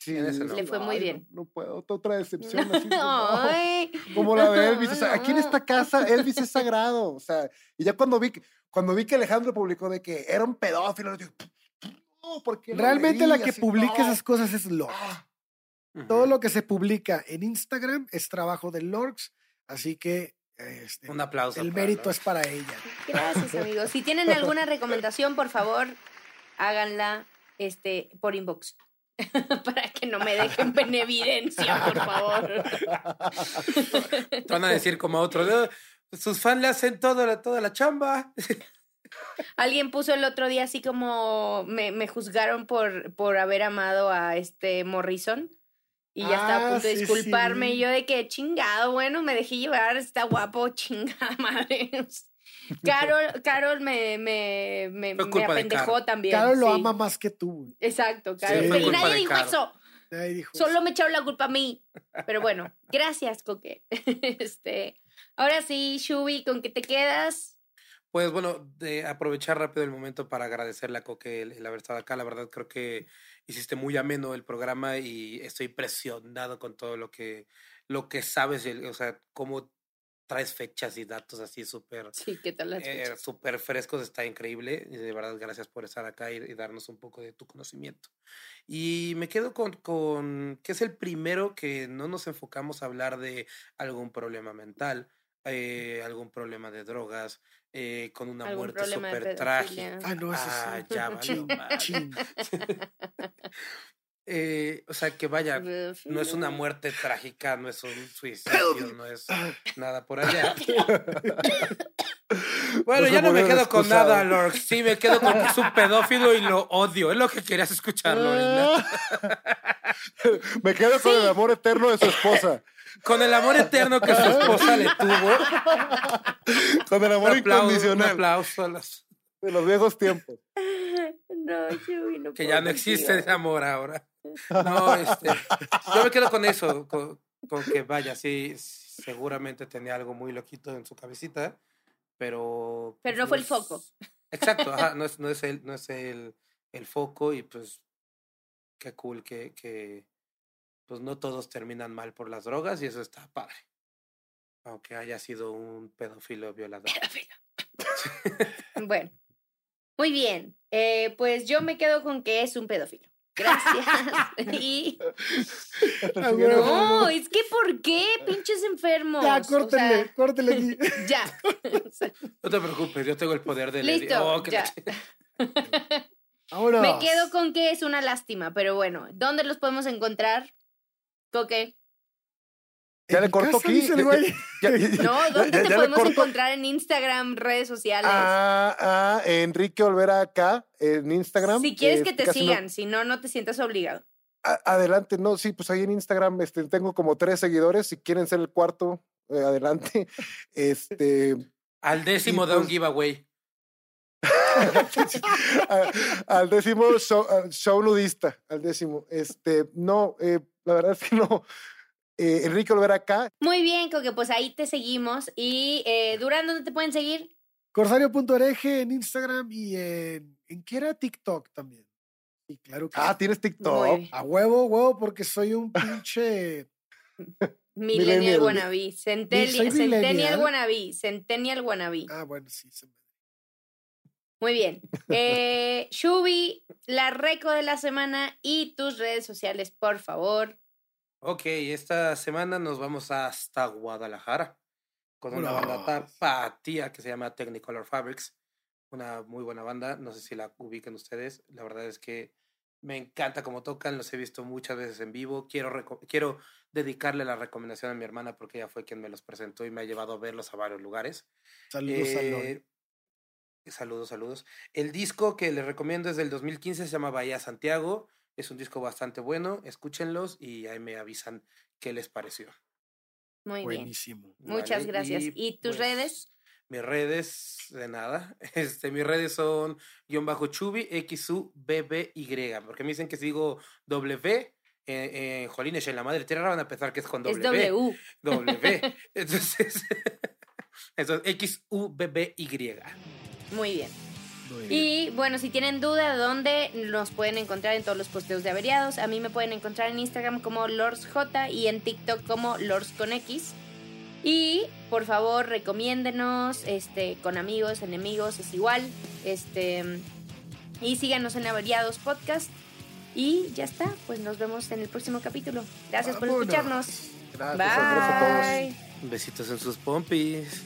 Sí, En ese no. Le fue muy ay, bien. No, puedo, otra decepción. Así, no. Ay, Como la de Elvis. O sea, aquí en esta casa Elvis es sagrado. O sea, y ya cuando vi, que- cuando vi que Alejandro publicó de que era un pedófilo, yo dije, no, ¿por qué lo Realmente la que así? publica No. esas cosas es Lorx. Ah, Todo lo que se publica en Instagram es trabajo de Lorx, así que este, Un aplauso. el mérito es para ella. Gracias, amigos. Si tienen alguna recomendación, por favor, háganla este, por inbox. Para que no me dejen en evidencia, por favor. Te van a decir como a otro, "No, sus fans le hacen toda la, toda la chamba. Alguien puso el otro día así como me, me juzgaron por, por haber amado a este Morrison. Y ya estaba a Ah, punto de sí, disculparme. sí. Y yo de que chingado, bueno, me dejé llevar, está guapo, chingada madre. Carol, Carol me, me, me, apendejó Carol. también. Carol lo ama más que tú. Exacto, Carol. y nadie dijo Carol. eso. Nadie dijo Solo eso. me echaron la culpa a mí. Pero bueno, gracias, Coque. Este, ahora sí, Shubi, ¿con qué te quedas? Pues bueno, de aprovechar rápido el momento para agradecerle a Coque el, el haber estado acá. La verdad creo que hiciste muy ameno el programa y estoy impresionado con todo lo que, lo que sabes, el- o sea, cómo traes fechas y datos así súper Sí, ¿qué tal las eh, frescos, está increíble. Y de verdad, gracias por estar acá y, y darnos un poco de tu conocimiento. Y me quedo con, con que es el primero que no nos enfocamos a hablar de algún problema mental, eh, algún problema de drogas, eh, con una muerte súper trágica. Ah, no, eso Ah, sí. ya valió Chin, madre. chin. Eh, o sea, que vaya, no es una muerte trágica, no es un suicidio, no es nada por allá. Bueno, No ya no me quedo con excusado. nada, Lord. Sí, me quedo con que es un pedófilo y lo odio. Es lo que querías escuchar, Lorena. Me quedo con el amor eterno de su esposa. Con el amor eterno que su esposa le tuvo. Con el Un amor aplauso, un incondicional aplauso a las- de los viejos tiempos. No, Shubi, no que ya no existe ese amor ahora. No, este, yo me quedo con eso, con, con que vaya, sí, seguramente tenía algo muy loquito en su cabecita, pero... Pero pues, no fue el foco. Exacto, ajá, no es, no es, el, no es el, el foco y pues qué cool que, que pues no todos terminan mal por las drogas y eso está padre. Aunque haya sido un pedófilo violador. Bueno, muy bien. Eh, pues yo me quedo con que es un pedófilo. Gracias. y no, es que ¿por qué? Pinches enfermos. Ya, O córtenle, sea, córtenle aquí. ya. O sea, No te preocupes, yo tengo el poder de Listo, Oh, la ya. ch- Vámonos. me quedo con que es una lástima, pero bueno, ¿dónde los podemos encontrar? Coque. Ya le corto aquí. dice el güey. Ya- ya- No, ya- ¿dónde ya- te podemos encontrar en Instagram, redes sociales? Ah, ah, Enrique Olvera acá en Instagram. si quieres eh, que te casi no- sigan, si no, no te sientas obligado. A- adelante, no, sí, pues ahí en Instagram este, tengo como tres seguidores. Si quieren ser el cuarto, eh, adelante. Este, Al décimo da un pues. giveaway. al décimo show, show nudista, al décimo. Este, no, eh, la verdad es que no. Eh, Enrique Olvera acá. Muy bien, Coque, pues ahí te seguimos. Y eh, Durán, ¿dónde te pueden seguir? Corsario.ereje en Instagram y en, en qué era TikTok también. Sí, claro que Ah, tienes TikTok. A huevo, huevo, porque soy un pinche. Millennial. Wannabe. Centennial, Centennial. Wannabe. Centennial Wannabe. Ah, bueno, sí. se me- Muy bien. Eh, Shubi, la reco de la semana y tus redes sociales, por favor. Ok, esta semana nos vamos hasta Guadalajara con una banda Vámonos. tapatía que se llama Technicolor Fabrics. Una muy buena banda, no sé si la ubiquen ustedes. La verdad es que me encanta cómo tocan, los he visto muchas veces en vivo. Quiero, quiero dedicarle la recomendación a mi hermana porque ella fue quien me los presentó y me ha llevado a verlos a varios lugares. Saludos. Eh, Saludos, saludos. El disco que les recomiendo es del 2015, se llama Bahía Santiago. Es un disco bastante bueno, escúchenlos y ahí me avisan qué les pareció. Muy bien. Buenísimo. Muchas ¿vale? gracias. ¿Y tus pues, redes? Mis redes, de nada. Este, mis redes son guion bajo chubi, XU, BBY. Porque me dicen que si digo W, eh, eh, jolines, en la madre tierra van a pensar que es con Es W. W. W. Entonces, eso es XU, BBY. Muy bien. Muy bien. Y bueno, si tienen duda de dónde nos pueden encontrar en todos los posteos de averiados, a mí me pueden encontrar en Instagram como LordsJ y en TikTok como Lords con X. Y por favor, recomiéndenos este, con amigos, enemigos, es igual. Este, y síganos en Averiados Podcast. Y ya está, pues nos vemos en el próximo capítulo. Gracias por escucharnos. Gracias, abrazo a todos. Bye. Besitos en sus pompis.